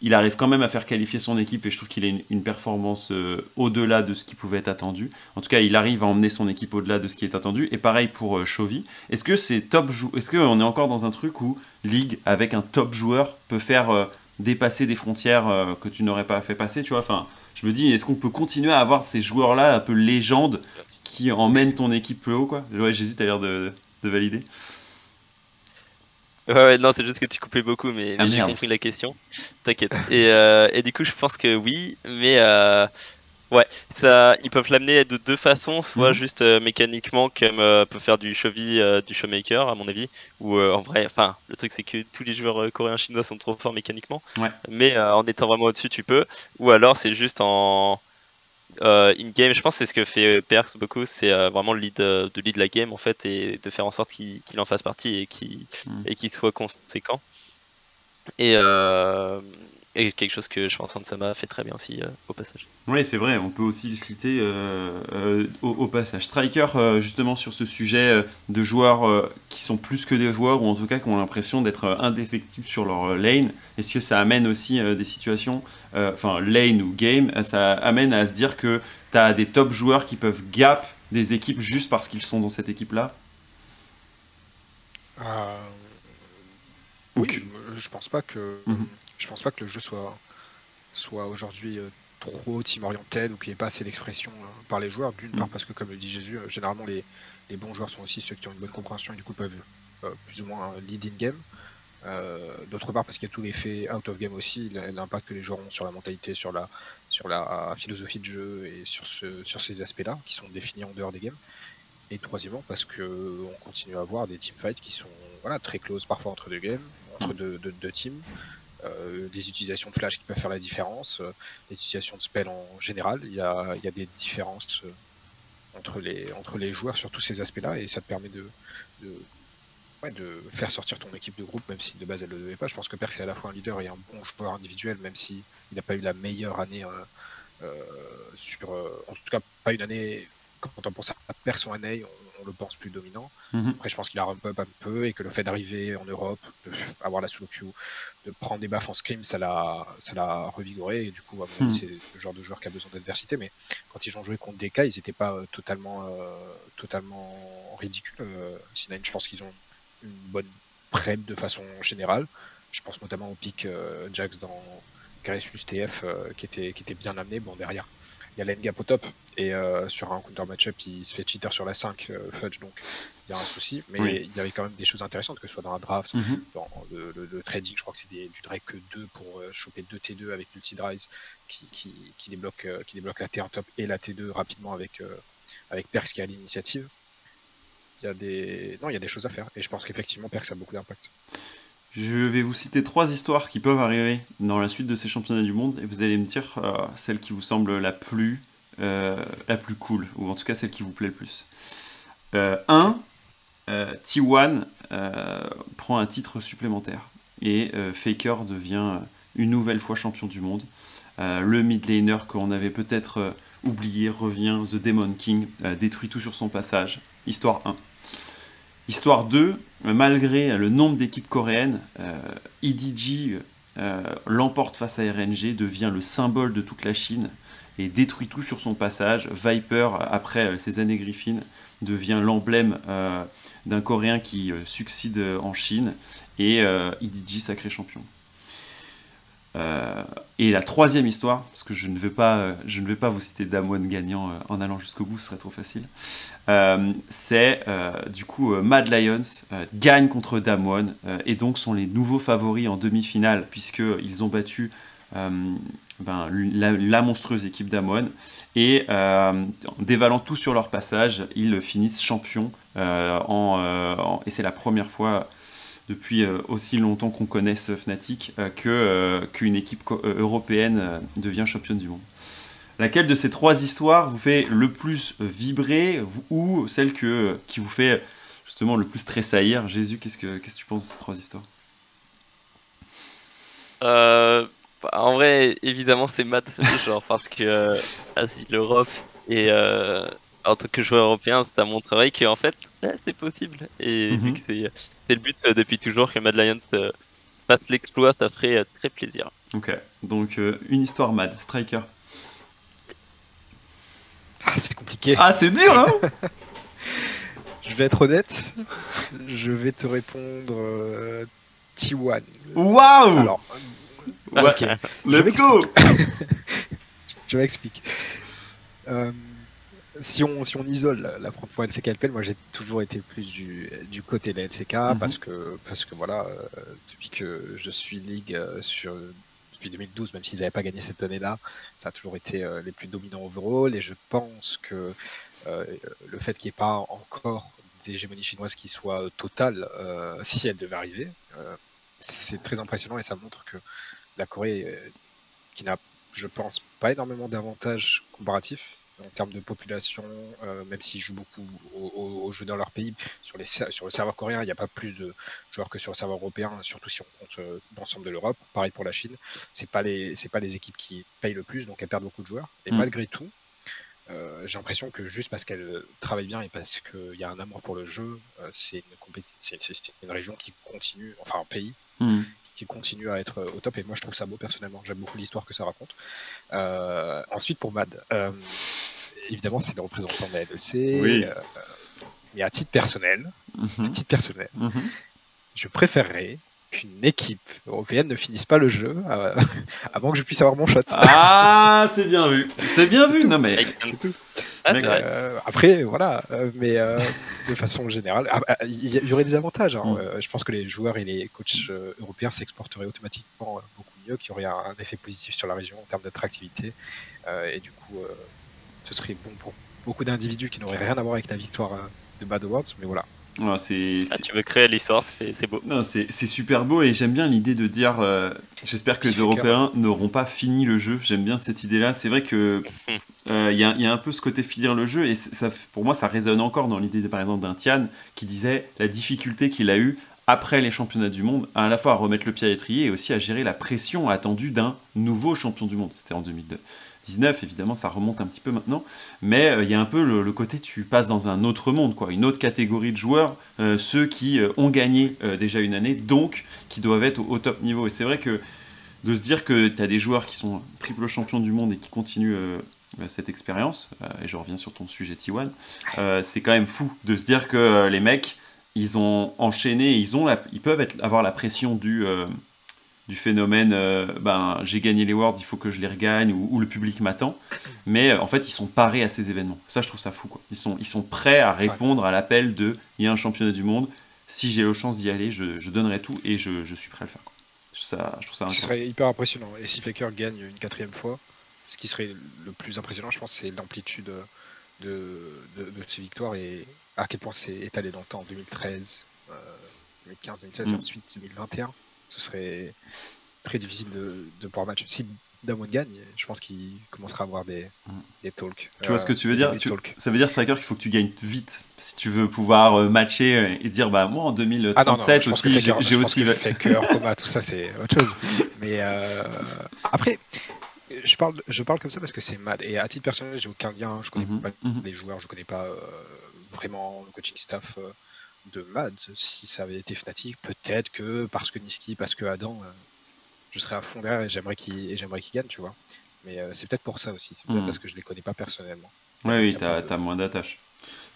il arrive quand même à faire qualifier son équipe et je trouve qu'il a une, performance euh, au-delà de ce qui pouvait être attendu. En tout cas, il arrive à emmener son équipe au-delà de ce qui est attendu. Et pareil pour euh, Chovy. Est-ce que c'est top Est-ce qu'on est encore dans un truc où League avec un top joueur peut faire euh, dépasser des frontières que tu n'aurais pas fait passer Tu vois, enfin, je me dis, est-ce qu'on peut continuer à avoir ces joueurs-là un peu légendes qui emmènent ton équipe plus haut quoi? Ouais, Jésus, t'as l'air de, de valider. Ouais, non, c'est juste que tu coupais beaucoup, mais, ah, j'ai compris la question. T'inquiète. Et, euh, et, du coup, je pense que oui, mais euh, ouais, ça, ils peuvent l'amener de deux façons, soit mhm. juste euh, mécaniquement, comme peut faire du Chovy, du Showmaker, à mon avis, ou en vrai, enfin, le truc c'est que tous les joueurs coréens chinois sont trop forts mécaniquement, ouais. mais en étant vraiment au-dessus, tu peux, ou alors c'est juste en euh, in-game, je pense que c'est ce que fait Perks beaucoup, c'est euh, vraiment le lead, euh, de lead la game en fait et de faire en sorte qu'il en fasse partie et qu'il mm. soit conséquent. Et, et quelque chose que je pense que Sama fait très bien aussi euh, au passage. Oui, c'est vrai, on peut aussi le citer euh, euh, au, passage. Striker, justement, sur ce sujet de joueurs qui sont plus que des joueurs, ou en tout cas qui ont l'impression d'être indéfectibles sur leur lane, est-ce que ça amène aussi des situations, enfin, lane ou game, ça amène à se dire que tu as des top joueurs qui peuvent gap des équipes juste parce qu'ils sont dans cette équipe-là? Oui, je pense pas que. Mhm. Je pense pas que le jeu soit, soit aujourd'hui euh, trop team oriented ou qu'il n'y ait pas assez d'expression euh, par les joueurs. D'une part mm. parce que comme le dit Jésus, euh, généralement les, bons joueurs sont aussi ceux qui ont une bonne compréhension et du coup peuvent plus ou moins lead in game. D'autre part parce qu'il y a tout l'effet out of game aussi, l'impact que les joueurs ont sur la mentalité, sur la, sur la philosophie de jeu et sur, ce, sur ces aspects-là qui sont définis en dehors des games. Et troisièmement parce que on continue à avoir des teamfights qui sont voilà, très close parfois entre deux games, entre deux, deux teams. Euh, les utilisations de flash qui peuvent faire la différence, euh, les utilisations de spell en général, il y a, des différences euh, entre, les, entre les joueurs sur tous ces aspects-là et ça te permet de, de, faire sortir ton équipe de groupe, même si de base elle ne le devait pas. Je pense que Perk est à la fois un leader et un bon joueur individuel, même s'il n'a pas eu la meilleure année sur. en tout cas, pas une année quand on pense à Perk année, on le pense plus dominant. Mhm. Après, je pense qu'il a ramp up un peu et que le fait d'arriver en Europe, d'avoir la solo queue, de prendre des baffes en scrim, ça l'a, ça l'a revigoré. Et du coup, mhm. c'est le genre de joueur qui a besoin d'adversité. Mais quand ils ont joué contre DK, ils n'étaient pas euh, totalement, euh, totalement ridicules. Euh, je pense qu'ils ont une bonne prep de façon générale. Je pense notamment au pic Jax dans Gracelus TF qui, était, qui était bien amené. Bon, derrière, il y a l'endgap au top et euh, sur un counter matchup il se fait cheater sur la 5 euh, Fudge donc il y a un souci mais il y avait quand même des choses intéressantes que ce soit dans la draft mhm. dans le, trading je crois que c'est du drag que 2 pour euh, choper 2 T2 avec multi qui, qui, qui, débloque qui débloque la T1 top et la T2 rapidement avec avec Perks qui a l'initiative. Il y a des non il y a des choses à faire et je pense qu'effectivement Perks a beaucoup d'impact je vais vous citer trois histoires qui peuvent arriver dans la suite de ces championnats du monde et vous allez me dire euh, celle qui vous semble la plus la plus cool, ou en tout cas celle qui vous plaît le plus. 1. T1 prend un titre supplémentaire et Faker devient une nouvelle fois champion du monde. le mid laner qu'on avait peut-être oublié revient, The Demon King détruit tout sur son passage. Histoire 1. Histoire 2, malgré le nombre d'équipes coréennes, EDG euh, l'emporte face à RNG, devient le symbole de toute la Chine et détruit tout sur son passage. Viper, après ses années Griffin, devient l'emblème euh, d'un Coréen qui euh, succède en Chine et EDG sacré champion. Euh, et la troisième histoire, parce que je ne vais pas, euh, je ne vais pas vous citer Damwon gagnant euh, en allant jusqu'au bout, ce serait trop facile. c'est du coup Mad Lions gagne contre Damwon et donc sont les nouveaux favoris en demi-finale puisqu'ils ont battu ben, la, monstrueuse équipe d'Amon et en dévalant tout sur leur passage, ils finissent champions et c'est la première fois depuis euh, aussi longtemps qu'on connaisse Fnatic euh, que euh, qu'une équipe européenne devient championne du monde. Laquelle de ces trois histoires vous fait le plus vibrer ou celle que, qui vous fait justement le plus tressaillir Jésus, qu'est-ce que, qu'est-ce que tu penses de ces trois histoires? En vrai, évidemment, c'est maths, genre, parce que l'Europe et en tant que joueur européen, c'est à mon travail qu'en fait, c'est possible. Et vu mhm. que c'est c'est le but euh, depuis toujours que Mad Lions euh, fasse l'exploit, ça ferait euh, très plaisir. Ok, donc une histoire Mad, Striker. Ah, c'est compliqué. Ah, c'est dur, hein Je vais être honnête, je vais te répondre T1. Waouh Alors, let's go Je m'explique. Euh, si on, si on isole la propre LCK LPL, moi j'ai toujours été plus du, du côté de la LCK mhm. parce que parce que voilà, euh, depuis que je suis League euh, sur depuis 2012, même s'ils n'avaient pas gagné cette année-là, ça a toujours été euh, les plus dominants overall et je pense que le fait qu'il n'y ait pas encore d'hégémonie chinoise qui soit totale, si elle devait arriver, c'est très impressionnant et ça montre que la Corée, qui n'a, je pense, pas énormément d'avantages comparatifs, en termes de population, euh, même s'ils jouent beaucoup aux, jeux dans leur pays, sur, les, sur le serveur coréen, il n'y a pas plus de joueurs que sur le serveur européen, surtout si on compte euh, l'ensemble de l'Europe. Pareil pour la Chine, c'est pas les c'est pas les équipes qui payent le plus, donc elles perdent beaucoup de joueurs. Et mm. malgré tout, euh, j'ai l'impression que juste parce qu'elles travaillent bien et parce qu'il y a un amour pour le jeu, c'est une, c'est une région qui continue, enfin un pays, mm qui continue à être au top. Et moi, je trouve ça beau personnellement. J'aime beaucoup l'histoire que ça raconte. Euh, ensuite, pour Mad, euh, évidemment, c'est le représentant de la LEC. Oui. Euh, mais à titre personnel, mhm. à titre personnel, mhm. je préférerais qu'une équipe européenne ne finisse pas le jeu euh, avant que je puisse avoir mon shot. Ah, c'est bien vu. C'est bien vu. Non mais ah, euh, après, voilà. Euh, mais de façon générale, ah, ah, il y, aurait des avantages. Hein. Mm. je pense que les joueurs et les coachs européens s'exporteraient automatiquement beaucoup mieux, qu'il y aurait un, effet positif sur la région en termes d'attractivité. et du coup, ce serait bon pour beaucoup d'individus qui n'auraient rien à voir avec la victoire de Bad Awards. Mais voilà, ah, c'est, tu veux créer l'histoire, c'est, beau. Non, c'est, super beau et j'aime bien l'idée de dire j'espère que les Européens n'auront pas fini le jeu. J'aime bien cette idée-là. C'est vrai que il y, a un peu ce côté finir le jeu et ça, pour moi ça résonne encore dans l'idée par exemple d'un Tian qui disait la difficulté qu'il a eu après les championnats du monde à la fois à remettre le pied à l'étrier et aussi à gérer la pression attendue d'un nouveau champion du monde. C'était en 2002. 19, évidemment, ça remonte un petit peu maintenant, mais euh, il y a un peu le, côté tu passes dans un autre monde, quoi, une autre catégorie de joueurs, euh, ceux qui euh, ont gagné déjà une année, donc qui doivent être au, top niveau. Et c'est vrai que de se dire que tu as des joueurs qui sont triple champions du monde et qui continuent cette expérience, et je reviens sur ton sujet T1, c'est quand même fou de se dire que les mecs, ils ont enchaîné, ils, ont ils peuvent être, avoir la pression du du phénomène euh, ben, j'ai gagné les Worlds, il faut que je les regagne, ou, le public m'attend. Mais euh, en fait, ils sont parés à ces événements. Ça, je trouve ça fou. Quoi. Ils, sont, ils sont prêts à répondre à l'appel de il y a un championnat du monde, si j'ai la chance d'y aller, je, donnerai tout et je, suis prêt à le faire. Quoi. Ça, je trouve ça Ce serait hyper impressionnant. Et si Faker gagne une quatrième fois, ce qui serait le plus impressionnant, je pense, c'est l'amplitude de, de, ces victoires et à quel point c'est étalé dans le temps. 2013, 2015, 2016 et ensuite 2021 ce serait très difficile de, pouvoir match. Si Damon gagne, je pense qu'il commencera à avoir des, Mm. des talks. Tu vois ce que Euh, tu veux dire Tu- talks. Ça veut dire, Striker, qu'il faut que tu gagnes vite si tu veux pouvoir euh, matcher euh, et dire bah moi en Ah non, non, 2037 je pense que aussi, j'ai aussi. Faker, Coma, tout ça, c'est autre chose. Mais euh, après, je parle, je parle comme ça parce que c'est mad. Et à titre personnel, j'ai aucun lien. Je connais Mhm, pas mhm. les joueurs, je connais pas euh, vraiment le coaching staff euh, de Mad. Si ça avait été Fnatic, peut-être que parce que Niski, parce que Adam, euh, je serais à fond derrière et j'aimerais qu'il et j'aimerais qu'il gagne, tu vois. Mais euh, c'est peut-être pour ça aussi. C'est peut-être Mhm. parce que je les connais pas personnellement. Ouais, oui, t'as de- moins d'attaches.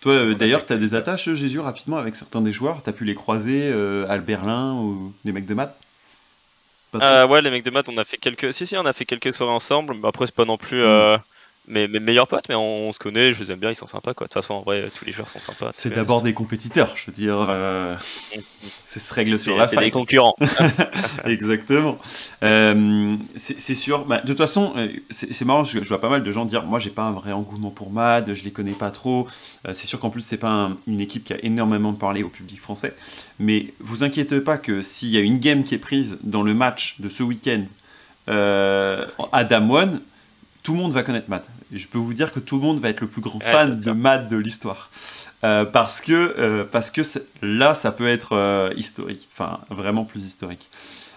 Toi, euh, d'ailleurs, t'as des attaches, Jésus, rapidement avec certains des joueurs? T'as pu les croiser euh, à Berlin ou des mecs de maths? Euh, ouais, les mecs de maths, on a fait quelques. Si, si, on a fait quelques soirées ensemble. Mais après, c'est pas non plus euh, mes, mes meilleurs potes, mais on, on se connaît, je les aime bien, ils sont sympas quoi. De toute façon, en vrai, tous les joueurs sont sympas. C'est Donc, d'abord euh, des compétiteurs, je veux dire. euh, ça se règle sur la c'est des concurrents. Exactement. Euh, c'est sûr. Bah, de toute façon, euh, c'est marrant. Je, je vois pas mal de gens dire, moi, j'ai pas un vrai engouement pour Mad. Je les connais pas trop. Euh, c'est sûr qu'en plus, c'est pas un- une équipe qui a énormément parlé au public français. Mais vous inquiétez pas que s'il y a une game qui est prise dans le match de ce week-end euh, à Damwon, tout le monde va connaître Mad. Et je peux vous dire que tout le monde va être le plus grand fan de. Mad de l'histoire. Euh, parce que, euh, parce que là, ça peut être euh, historique. Enfin, vraiment plus historique.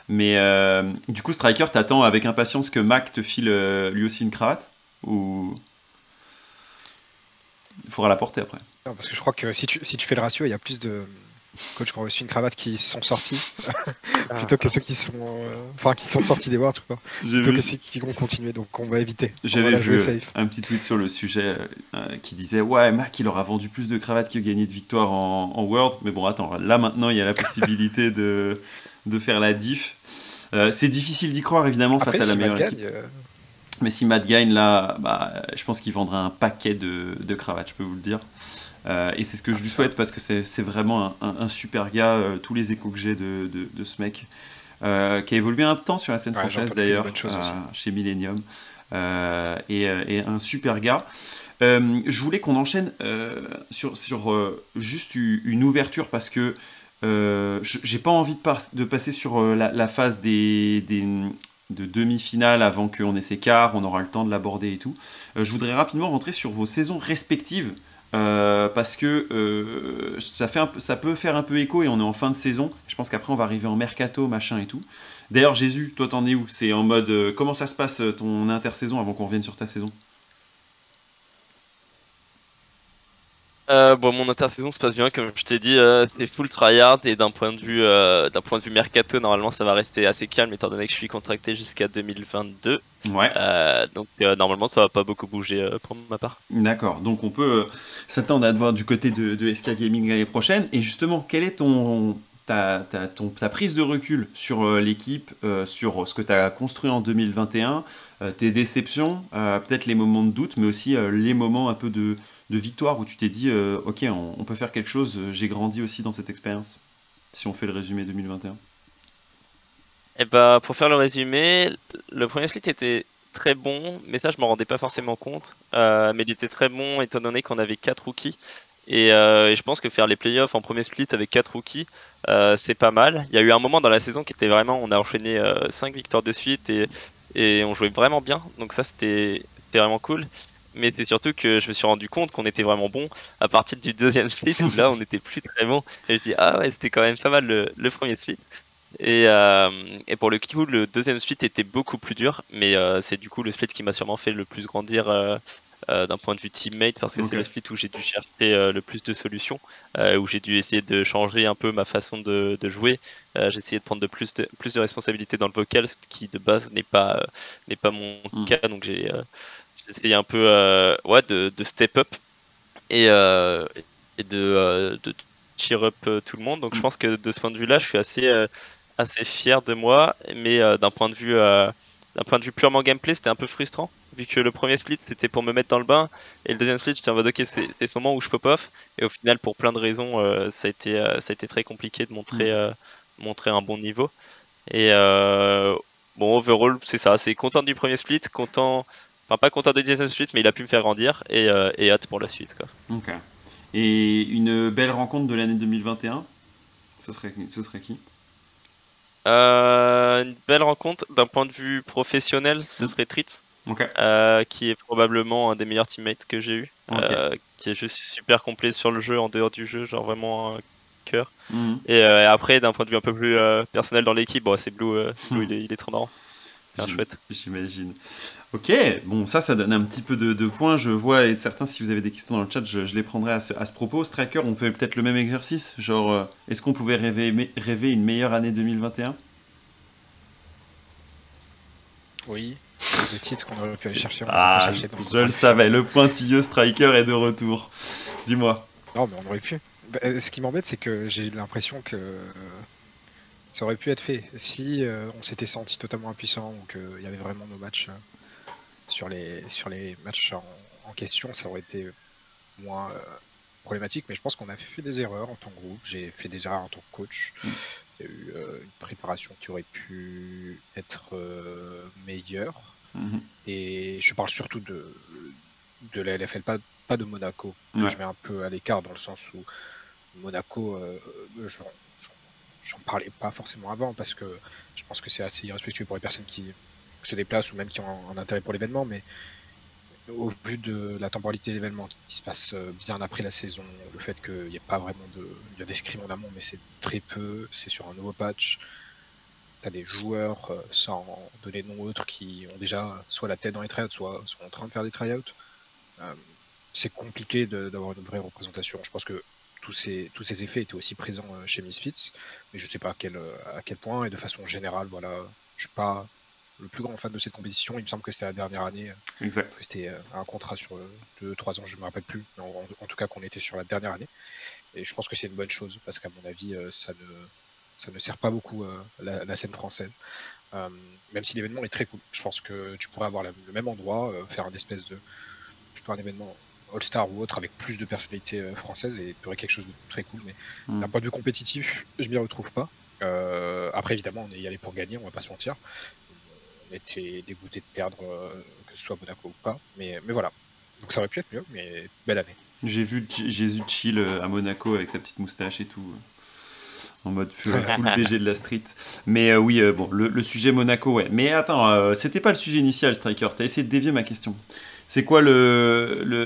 Mais euh, du coup, Striker, t'attends avec impatience que Mac te file euh, lui aussi une cravate? Ou. Il faudra la porter après? Non, parce que je crois que si tu, si tu fais le ratio, il y a plus de coachs qui ont reçu une cravate qui sont sortis plutôt que ceux qui sont, euh, enfin, qui sont sortis des Worlds, quoi. J'ai Plutôt vu, que ceux qui vont continuer, donc on va éviter. J'avais vu safe. un petit tweet sur le sujet euh, qui disait Ouais, Mac, il aura vendu plus de cravates qu'il a gagné de victoires en, en World. Mais bon, attends, là maintenant, il y a la possibilité de, de faire la diff. Euh, c'est difficile d'y croire, évidemment, face à la si meilleure équipe. gagne, euh, Mais si Matt gagne, là, bah, je pense qu'il vendra un paquet de, de cravates, je peux vous le dire. Euh, et c'est ce que je lui souhaite parce que c'est vraiment un, un- un super gars. euh, tous les échos que j'ai de, de- de ce mec, euh, qui a évolué un temps sur la scène Ouais, française d'ailleurs, chez Millennium, et, et un super gars. Je voulais qu'on enchaîne sur, sur juste une ouverture parce que je- j'ai pas envie de, pas- de passer sur la, la phase des, des- de demi-finale avant qu'on ait ses quarts, on aura le temps de l'aborder et tout. Je voudrais rapidement rentrer sur vos saisons respectives euh, parce que euh, ça, peut faire un peu écho et on est en fin de saison. Je pense qu'après on va arriver en mercato, machin et tout. D'ailleurs, Jésus, toi t'en es où? C'est en mode euh, comment ça se passe ton intersaison avant qu'on revienne sur ta saison? Euh, bon, mon intersaison se passe bien, comme je t'ai dit, euh, c'est full tryhard et d'un point de vue, euh, d'un point de vue mercato, normalement ça va rester assez calme étant donné que je suis contracté jusqu'à 2022. Ouais. Donc normalement ça va pas beaucoup bouger pour ma part. D'accord, donc on peut s'attendre à te voir du côté de, de SK Gaming l'année prochaine. Et justement, quelle est ton, ta, ta- ton- ta prise de recul sur euh, l'équipe, euh, sur ce que tu as construit en 2021, euh, tes déceptions, peut-être les moments de doute, mais aussi les moments un peu de, de victoire où tu t'es dit, euh, ok, on, peut faire quelque chose, euh, j'ai grandi aussi dans cette expérience, si on fait le résumé 2021. Et bah pour faire le résumé, le premier split était très bon, mais ça je m'en rendais pas forcément compte. Euh, mais il était très bon étant donné qu'on avait 4 rookies. Et, je pense que faire les playoffs en premier split avec 4 rookies, c'est pas mal. Il y a eu un moment dans la saison qui était vraiment, on a enchaîné 5 victoires de suite et, on jouait vraiment bien. Donc ça c'était vraiment cool. Mais c'est surtout que je me suis rendu compte qu'on était vraiment bon à partir du deuxième split où là on était plus très bon. Et je dis ah ouais c'était quand même pas mal le, le premier split. Et, euh, et pour le coup, le deuxième split était beaucoup plus dur, mais euh, c'est du coup le split qui m'a sûrement fait le plus grandir euh, d'un point de vue teammate, parce que c'est le split où j'ai dû chercher le plus de solutions, où j'ai dû essayer de changer un peu ma façon de, de jouer. J'ai essayé de prendre de plus, de plus de responsabilités dans le vocal, ce qui de base n'est pas, n'est pas mon Mm. cas, donc j'ai j'ai essayé un peu euh, ouais, de, de step up et, euh, et de, euh, de cheer up tout le monde. Donc je Mm. pense que de ce point de vue-là, je suis assez, assez fier de moi, mais d'un point de vue d'un point de vue purement gameplay, c'était un peu frustrant, vu que le premier split c'était pour me mettre dans le bain, et le deuxième split j'étais en mode ok c'est c'est ce moment où je pop off, et au final pour plein de raisons euh, ça, a été, euh, ça a été très compliqué de montrer, euh, montrer un bon niveau. Et bon overall c'est ça, c'est content du premier split, content, enfin pas content du deuxième split, mais il a pu me faire grandir, et, euh, et hâte pour la suite quoi. Ok. Et une belle rencontre de l'année 2021, ce serait, ce serait qui? Une belle rencontre. D'un point de vue professionnel, ce mm. serait Tritz. qui est probablement un des meilleurs teammates que j'ai eu, qui est juste super complet sur le jeu, en dehors du jeu, genre vraiment un cœur. Mm. Et après, d'un point de vue un peu plus personnel dans l'équipe, bon, c'est Blue, Blue il, est, il, est, trop marrant. J'imagine. Ok, bon, ça, ça donne un petit peu de, points. Je vois, et certains, si vous avez des questions dans le chat, je, les prendrai à ce, à ce, propos. Striker, on peut peut-être le même exercice Genre, euh, est-ce qu'on pouvait rêver, rêver une meilleure année 2021 Oui, des titres qu'on aurait pu aller chercher. ah, je le savais, le pointilleux Striker est de retour. Dis-moi. Non, mais on aurait pu. Bah, ce qui m'embête, c'est que j'ai l'impression que ça aurait pu être fait si euh, on s'était senti totalement impuissant ou qu'il y avait vraiment nos matchs euh, sur, les, sur les matchs en, question, ça aurait été moins euh, problématique. Mais je pense qu'on a fait des erreurs en tant que groupe. J'ai fait des erreurs en tant que coach. Mm. Il y a eu une préparation qui aurait pu être meilleure. Mm-hmm. Et je parle surtout de, de la LFL, pas, pas de Monaco. Je mets un peu à l'écart dans le sens où Monaco, je, j'en parlais pas forcément avant parce que je pense que c'est assez irrespectueux pour les personnes qui se déplacent ou même qui ont un intérêt pour l'événement, mais au vu de la temporalité de l'événement qui se passe euh, bien après la saison, le fait qu'il n'y ait pas vraiment de. Il y a des scrims en amont, mais c'est très peu, c'est sur un nouveau patch. Tu as des joueurs, euh, sans donner de nom autre, qui ont déjà soit la tête dans les tryouts, soit sont en train de faire des tryouts. Euh, c'est compliqué d'avoir une vraie représentation. Je pense que tous ces, tous ces effets étaient aussi présents euh, chez Misfits, mais je ne sais pas à quel, à quel point, et de façon générale, voilà, je suis pas le plus grand fan de cette compétition, il me semble que c'était la dernière année, euh, exact. c'était un contrat sur 2-3 ans, je ne me rappelle plus, mais en, tout cas qu'on était sur la dernière année, et je pense que c'est une bonne chose, parce qu'à mon avis, ça ne, ça ne sert pas beaucoup la, scène française. même si l'événement est très cool, je pense que tu pourrais avoir le même endroit, faire un espèce de plutôt un événement All-Star ou autre avec plus de personnalités euh, françaises et il y aurait quelque chose de très cool. Mais mm. d'un point de vue compétitif, je m'y retrouve pas. Euh, après, évidemment, on est y allé pour gagner, on va pas se mentir. On était dégoûté de perdre, euh, que ce soit Monaco ou pas. Mais, mais voilà. Donc ça aurait pu être mieux, mais belle année. J'ai vu Jésus chill à Monaco avec sa petite moustache et tout en mode full, DG de la street. Mais oui, bon, le, sujet Monaco, ouais. Mais attends, c'était pas le sujet initial, Striker. T'as essayé de dévier ma question. C'est quoi le, le,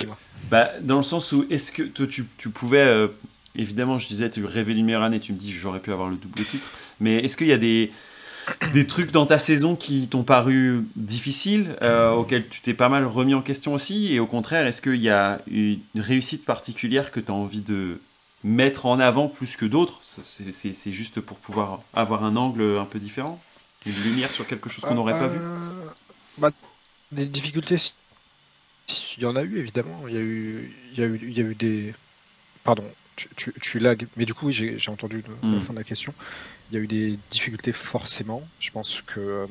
bah, dans le sens où, est-ce que toi, tu, tu pouvais. Euh, évidemment, je disais, tu rêvais d'une meilleure année, tu me dis, j'aurais pu avoir le double titre. Mais est-ce qu'il y a des, des trucs dans ta saison qui t'ont paru difficiles, euh, auxquels tu t'es pas mal remis en question aussi Et au contraire, est-ce qu'il y a une réussite particulière que tu as envie de mettre en avant plus que d'autres? C'est juste pour pouvoir avoir un angle un peu différent? Une lumière sur quelque chose qu'on n'aurait pas vu? Euh, bah, Des difficultés, il y en a eu, évidemment. Il y a eu, il y a eu, il y a eu des. Pardon, tu, tu, tu lag, mais du coup, oui, j'ai entendu la hmm. fin de la question. Il y a eu des difficultés, forcément. Je pense que euh,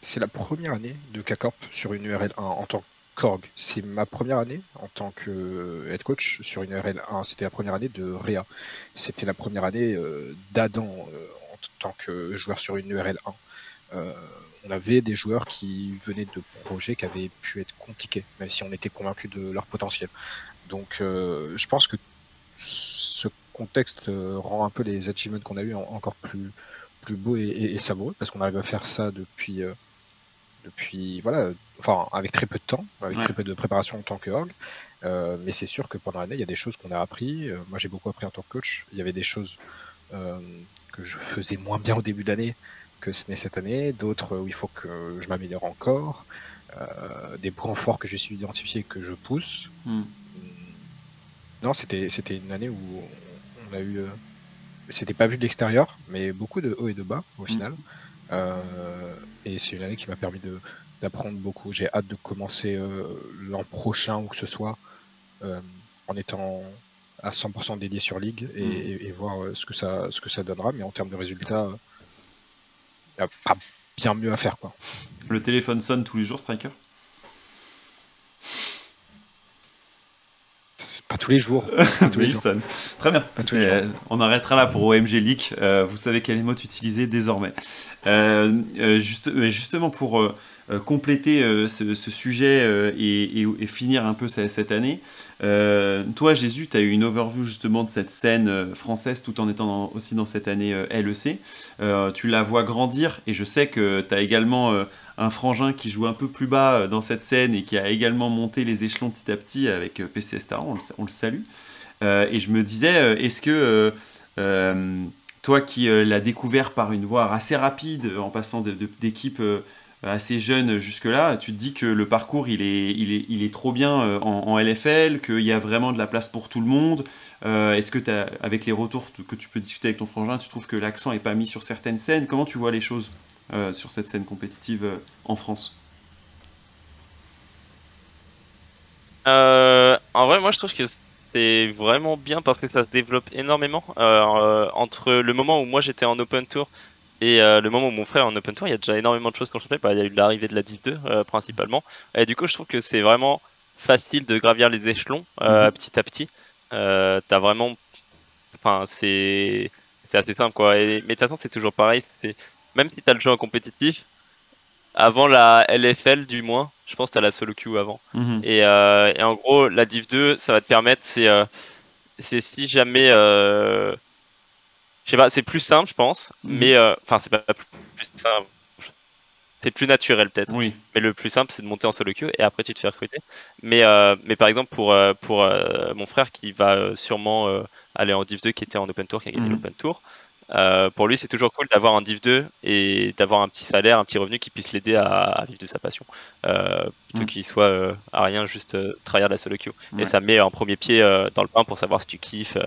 c'est la première année de K-Corp sur une URL 1 en tant que Korg. C'est ma première année en tant que head coach sur une URL 1. C'était la première année de Réa. C'était la première année euh, d'Adam euh, en tant que joueur sur une URL 1 on avait des joueurs qui venaient de projets qui avaient pu être compliqués, même si on était convaincu de leur potentiel. Donc euh, je pense que contexte euh, rend un peu les achievements qu'on a eu encore plus, plus beaux et, savoureux, parce qu'on arrive à faire ça depuis, euh, depuis voilà, enfin avec très peu de temps, avec très peu de préparation en tant que org. mais c'est sûr que pendant l'année, il y a des choses qu'on a appris. moi, j'ai beaucoup appris en tant que coach. Il y avait des choses que je faisais moins bien au début d'année, que ce n'est cette année, d'autres où il faut que je m'améliore encore, euh, des points forts que j'ai su identifier que je pousse. Hmm. Non, c'était une année où on a eu, euh, c'était pas vu de l'extérieur, mais beaucoup de hauts et de bas au hmm. final. Euh, et c'est une année qui m'a permis de d'apprendre beaucoup. J'ai hâte de commencer l'an prochain ou que ce soit en étant à 100% dédié sur League et, hmm. et, voir ce que ça ce que ça donnera. Mais en termes de résultats il a pas bien mieux à faire. Quoi. Le téléphone sonne tous les jours, Striker? Tous les jours. Wilson. Très bien. on arrêtera là pour OMG Leak. vous savez quel mot utiliser désormais. juste, justement pour euh, compléter euh, ce, sujet euh, et, finir un peu cette, année. toi, Jésus, tu as eu une overview justement de cette scène française tout en étant aussi dans cette année LEC. tu la vois grandir et je sais que tu as également un frangin qui joue un peu plus bas dans cette scène et qui a également monté les échelons petit à petit avec PCS Star, on le, salue. et je me disais, est-ce que toi qui l'as découvert par une voie assez rapide en passant d'équipe assez jeune jusque-là, tu te dis que le parcours il est, il est, il est trop bien euh, en, LFL, qu'il y a vraiment de la place pour tout le monde. Euh, est-ce que as, avec les retours que tu peux discuter avec ton frangin, tu trouves que l'accent n'est pas mis sur certaines scènes? Comment tu vois les choses euh, sur cette scène compétitive en France? En vrai, moi je trouve que c'est vraiment bien parce que ça se développe énormément. entre le moment où moi j'étais en open tour et euh, le moment où mon frère est en open tour, il y a déjà énormément de choses qu'on fait. Bah, il y a eu l'arrivée de la Div 2 euh, principalement. Et du coup, je trouve que c'est vraiment facile de gravir les échelons euh, mhm. petit à petit. T'as vraiment. Enfin, c'est c'est assez simple quoi. Et, mais de toute façon, c'est toujours pareil. Même si t'as le jeu en compétitif, avant la LFL du moins, je pense que t'as la solo queue avant. Mhm. Et, et, en gros, la Div 2, ça va te permettre, c'est si jamais je sais pas, c'est plus simple, je pense, mm. mais euh, enfin, c'est pas plus simple. C'est plus naturel peut-être. Oui. Mais le plus simple, c'est de monter en solo queue et après tu te fais recruter. Mais, euh, mais par exemple, pour, euh, mon frère qui va sûrement aller en Div 2, qui était en Open Tour, qui a gagné mm. l'Open Tour, euh, pour lui, c'est toujours cool d'avoir un Div 2 et d'avoir un petit salaire, un petit revenu qui puisse l'aider à, vivre de sa passion. Euh, plutôt mm. qu'il soit euh, à rien, juste travailler de la solo queue. Et ça met un premier pied dans le pain pour savoir si tu kiffes,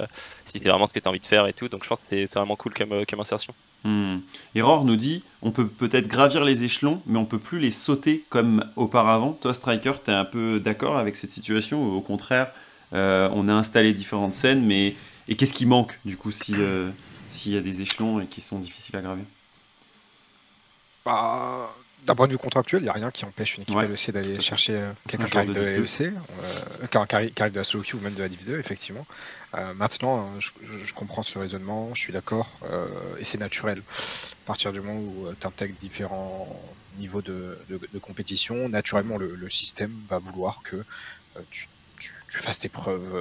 si c'est vraiment ce que tu as envie de faire et tout. Donc je pense que c'est vraiment cool comme, comme insertion. Mm. Et nous dit on peut peut-être gravir les échelons, mais on peut plus les sauter comme auparavant. Toi, Striker, tu es un peu d'accord avec cette situation ou au contraire, on a installé différentes scènes, mais et qu'est-ce qui manque du coup si s'il y a des échelons et qui sont difficiles à gravir bah, D'un point de vue contractuel, il n'y a rien qui empêche une équipe LEC d'aller chercher euh, quelqu'un qui arrive de, LEC, euh, qui, arrive de la solo ou même de la Div 2, effectivement. Euh, maintenant, je, comprends ce raisonnement, je suis d'accord, et c'est naturel. À partir du moment où tu intègres différents niveaux de, compétition, naturellement, le, système va vouloir que tu, tu, fasses tes preuves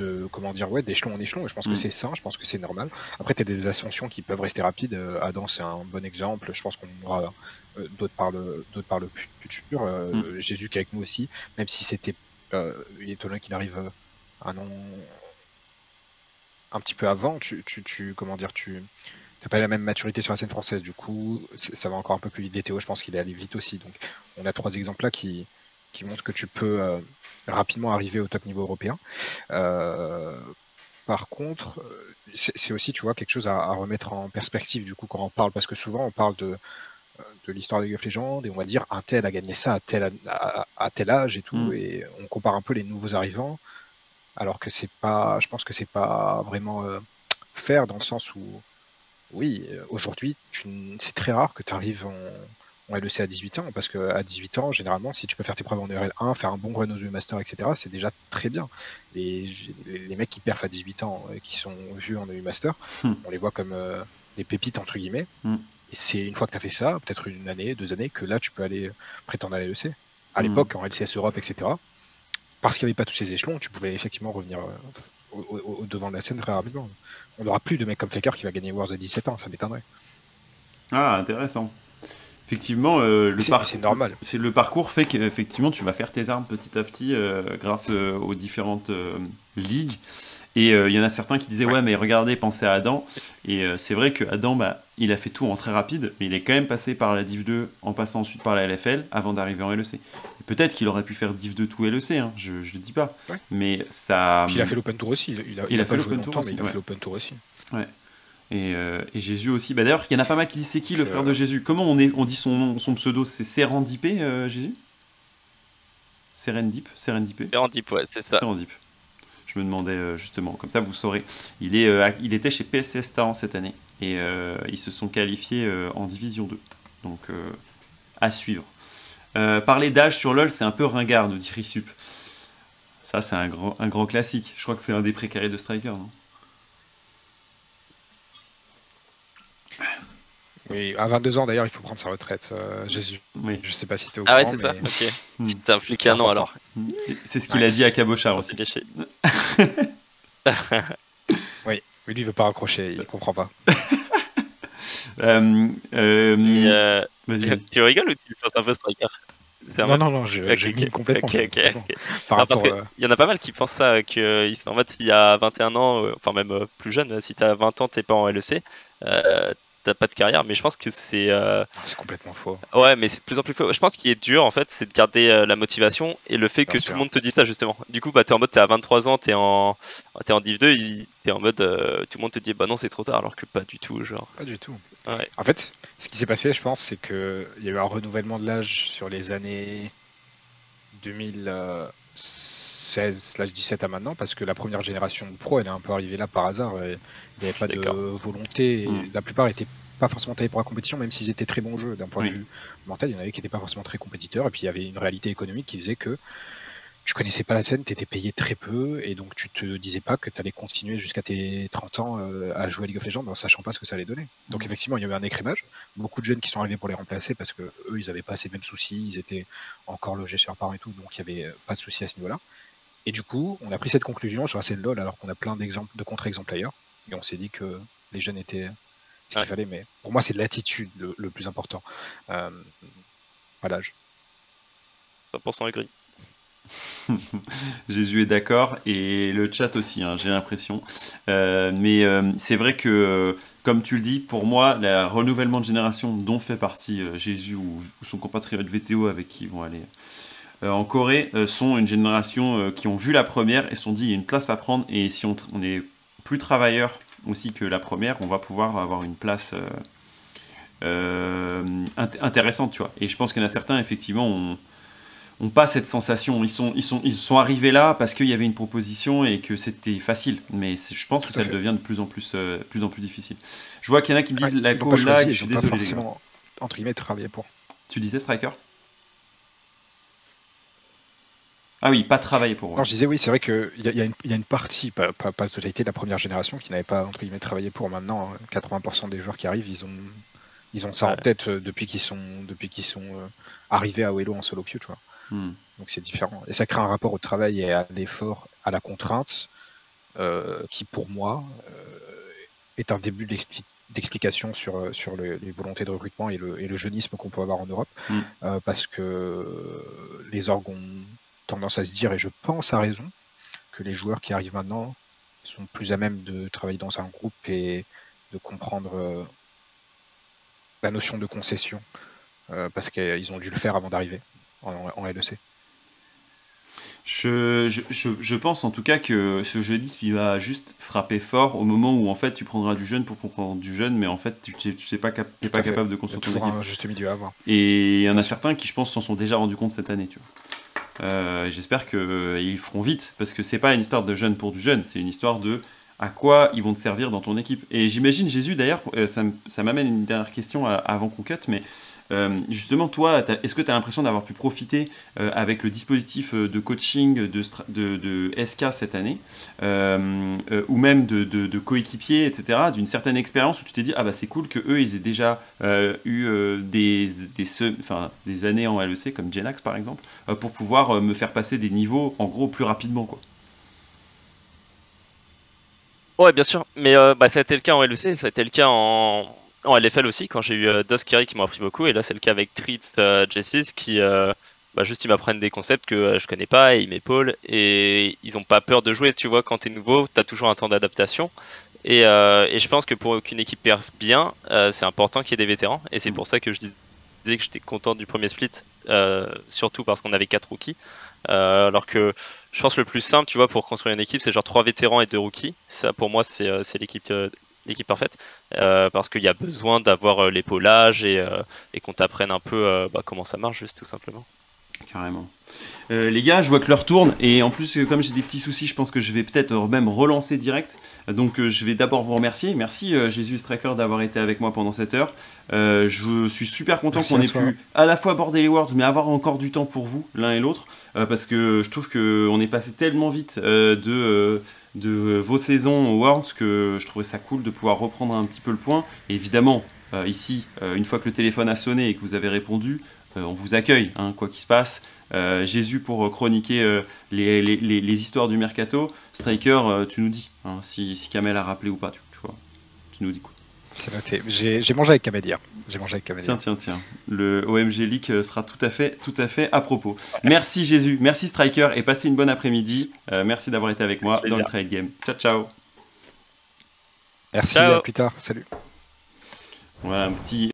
de comment dire ouais d'échelon en échelon. Et je pense que mm. c'est ça je pense que c'est normal. Après tu as des ascensions qui peuvent rester rapides. Euh, Adam c'est un bon exemple. Je pense qu'on aura euh, d'autres par le d'autres par le futur. Euh, mm. Jésus qui est avec nous aussi. Même si c'était est étonnant qu'il arrive un an un petit peu avant. Tu, tu, tu comment dire tu t'as pas la même maturité sur la scène française. Du coup ça va encore un peu plus vite. VTO je pense qu'il est allé vite aussi. Donc on a trois exemples là qui qui montrent que tu peux rapidement arriver au top niveau européen. Euh, par contre, c'est aussi, tu vois, quelque chose à, remettre en perspective du coup quand on parle, parce que souvent on parle de, de l'histoire de League of Legends et on va dire un tel a gagné ça à tel, à, tel âge et tout, mm. et on compare un peu les nouveaux arrivants, alors que c'est pas, je pense que c'est pas vraiment euh, faire dans le sens où, oui, aujourd'hui, c'est très rare que tu arrives en on le sait à 18 ans, parce qu'à 18 ans, généralement, si tu peux faire tes preuves en ERL 1, faire un bon run aux Master, etc., c'est déjà très bien. Les, les, mecs qui perfent à 18 ans, et qui sont vus en EU Master, hmm. on les voit comme euh, des pépites, entre guillemets. Hmm. Et c'est une fois que tu as fait ça, peut-être une année, deux années, que là, tu peux aller prétendre à l'LEC. À hmm. l'époque, en LCS Europe, etc., parce qu'il n'y avait pas tous ces échelons, tu pouvais effectivement revenir euh, au, devant de la scène très rapidement. On n'aura plus de mecs comme Faker qui va gagner Wars à 17 ans, ça m'étonnerait. Ah, intéressant effectivement, euh, le, c'est normal. C'est le parcours fait qu'effectivement, tu vas faire tes armes petit à petit euh, grâce euh, aux différentes ligues. Et il y en a certains qui disaient ouais. mais regardez, pensez à Adam. Et c'est vrai que Adam, bah, il a fait tout en très rapide, mais il est quand même passé par la Div 2 en passant ensuite par la LFL avant d'arriver en LEC. Peut-être qu'il aurait pu faire Div 2 tout LEC, hein, je ne le dis pas. Mais ça. il a fait l'Open Tour aussi. Il a, fait l'Open Tour aussi. il a fait l'Open Tour aussi. Ouais. Euh, et, Jésus aussi. Bah, D'ailleurs, il y en a pas mal qui disent c'est qui le frère de Jésus? Comment on, est, on dit son, son pseudo C'est Serendipé, euh, Jésus? Serendip Serendipé Serendip, ouais, c'est ça. Serendip. Je me demandais euh, justement, comme ça vous saurez. Il, est, il était chez PSS Taran cette année et ils se sont qualifiés en Division 2. Donc à suivre. parler d'âge sur LoL, c'est un peu ringard, nous dit Risup. Ça, c'est un grand, un grand classique. Je crois que c'est un des précarés de Striker, non? Oui, à 22 ans d'ailleurs, il faut prendre sa retraite. Euh, Jésus. Oui. Je sais pas si t'es au ah courant. Ah ouais, c'est ça. Ok. Hmm. T'as un an alors. C'est ce qu'il a dit à Cabochard aussi. oui, lui il veut pas raccrocher, il comprend pas. euh, euh, tu rigoles ou tu penses un peu striker? Non, non, non, je, okay, complètement. Il y en a pas mal qui pensent ça, que en fait, il y a 21 ans, enfin même plus jeune, si t'as 20 ans, t'es pas en LEC, euh, t'as pas de carrière, mais je pense que c'est. Euh, c'est complètement faux. Ouais, mais c'est de plus en plus faux. Je pense qu'il est dur en fait, c'est de garder euh, la motivation et le fait que tout le monde te dit ça justement. Du coup, bah t'es en mode, t'es à 23 ans, t'es en, es en Div 2, t'es en mode, euh, tout le monde te dit bah non, c'est trop tard, alors que pas du tout, genre. Pas du tout. En fait, ce qui s'est passé, je pense, c'est que il y a eu un renouvellement de l'âge sur les années 2000. 16/17 à maintenant parce que la première génération de pro elle est un peu arrivée là par hasard il n'y avait pas de volonté hmm. la plupart étaient pas forcément taillés pour la compétition même s'ils étaient très bons jeux d'un point de vue mental il y en avait qui n'étaient pas forcément très compétiteurs et puis il y avait une réalité économique qui faisait que tu connaissais pas la scène, tu étais payé très peu et donc tu te disais pas que tu allais continuer jusqu'à tes 30 ans euh, à jouer à League of Legends en sachant pas ce que ça allait donner. Donc hmm. effectivement, il y avait un écrémage, beaucoup de jeunes qui sont arrivés pour les remplacer parce que eux, ils avaient pas ces mêmes soucis, ils étaient encore logés sur part et tout, donc il y avait pas de soucis à ce niveau-là. Et du coup, on a pris cette conclusion sur la scène LoL alors qu'on a plein d'exemples de contre-exemples ailleurs. Et on s'est dit que les jeunes étaient ce qu'il fallait. Mais pour moi, c'est l'attitude le, plus important euh, à l'âge. 100% agree. Jésus est d'accord et le chat aussi, hein, j'ai l'impression. Euh, mais euh, c'est vrai que, comme tu le dis, pour moi, le renouvellement de génération dont fait partie Jésus ou, son compatriote VTO avec qui ils vont aller euh, en Corée euh, sont une génération euh, qui ont vu la première et se sont dit il y a une place à prendre et si on, est plus travailleur aussi que la première, on va pouvoir avoir une place intéressante, tu vois. Et je pense qu'il y en a certains, effectivement, ont, ont pas cette sensation. Ils sont, ils sont, ils sont arrivés là parce qu'il y avait une proposition et que c'était facile. Mais je pense que ça devient de plus en plus, plus en plus difficile. Je vois qu'il y en a qui me disent la co je suis désolé. Les gars. Entre guillemets, travailler pour. Tu disais Striker? Ah oui, pas travailler pour. Non, je disais oui, c'est vrai qu'il y, y, a une partie, pas, pas, pas la totalité de la première génération, qui n'avait pas entre guillemets travaillé pour. Maintenant, 80% des joueurs qui arrivent, ils ont, ils ont ça en tête euh, depuis qu'ils sont, depuis qu'ils sont euh, arrivés à Wello en solo queue, tu vois. Hmm. Donc c'est différent. Et ça crée un rapport au travail et à l'effort, à la contrainte, euh, qui pour moi est un début d'explication sur, sur les volontés de recrutement et le, et le jeunisme qu'on peut avoir en Europe, hmm. parce que les orgues tendance à se dire, et je pense à raison, que les joueurs qui arrivent maintenant sont plus à même de travailler dans un groupe et de comprendre euh, la notion de concession, euh, parce qu'ils ont dû le faire avant d'arriver en, LEC. Je, je, pense en tout cas que ce jeudi il va juste frapper fort au moment où en fait tu prendras du jeune pour prendre du jeune, mais en fait tu, tu sais pas, es pas capable de construire juste milieu à avoir. Et il y en a certains qui je pense s'en sont déjà rendus compte cette année, tu vois. Euh, j'espère qu'ils euh, feront vite, parce que c'est pas une histoire de jeune pour du jeune, c'est une histoire de à quoi ils vont te servir dans ton équipe. Et j'imagine, Jésus, d'ailleurs, euh, ça, m'amène une dernière question avant qu'on cut, mais euh, justement, toi, est-ce que tu as l'impression d'avoir pu profiter euh, avec le dispositif euh, de coaching de, SK cette année, ou même de, coéquipiers, etc., d'une certaine expérience où tu t'es dit, ah bah c'est cool que eux ils aient déjà eu des années en LEC, comme Genax par exemple, pour pouvoir me faire passer des niveaux en gros plus rapidement quoi. Ouais, bien sûr, mais bah, ça a été le cas en LEC, ça a été le cas en, en LFL aussi, quand j'ai eu euh, Duskiri qui m'a appris beaucoup, et là c'est le cas avec Treat euh, Jessis qui euh, bah, juste ils m'apprennent des concepts que je connais pas et ils m'épaulent et ils ont pas peur de jouer. Tu vois, quand t'es nouveau, t'as toujours un temps d'adaptation. Et, et, je pense que pour qu'une équipe perde bien, c'est important qu'il y ait des vétérans. Et c'est pour ça que je disais que j'étais content du premier split, surtout parce qu'on avait quatre rookies. alors que je pense que le plus simple, tu vois, pour construire une équipe, c'est genre trois vétérans et deux rookies. Ça, pour moi, c'est l'équipe l'équipe parfaite, euh, parce qu'il y a besoin d'avoir euh, l'épaulage et, euh, et qu'on t'apprenne un peu bah, comment ça marche, juste tout simplement. Carrément. les gars, je vois que l'heure tourne et en plus, comme j'ai des petits soucis, je pense que je vais peut-être même relancer direct. Donc, je vais d'abord vous remercier. Merci Jésus Striker d'avoir été avec moi pendant cette heure. je suis super content qu'on ait pu à la fois aborder les Worlds, mais avoir encore du temps pour vous, l'un et l'autre. parce que je trouve qu'on est passé tellement vite de, de vos saisons aux Worlds que je trouvais ça cool de pouvoir reprendre un petit peu le point. Évidemment, ici, une fois que le téléphone a sonné et que vous avez répondu, on vous accueille, hein, quoi qu'il se passe. Jésus pour chroniquer les, histoires du mercato. Striker, tu nous dis hein, si, si Kamel a rappelé ou pas, tu, tu vois. Tu nous dis quoi. C'est noté. J'ai mangé avec Kamel hier. J'ai mangé avec Kamel. Tiens, tiens, tiens. Le OMG League euh, sera tout à fait, tout à fait à propos. Merci Jésus, merci Striker et passez une bonne après-midi. Euh, merci d'avoir été avec moi dans le trade game. Ciao, ciao. Merci. À plus tard. Salut. Voilà un petit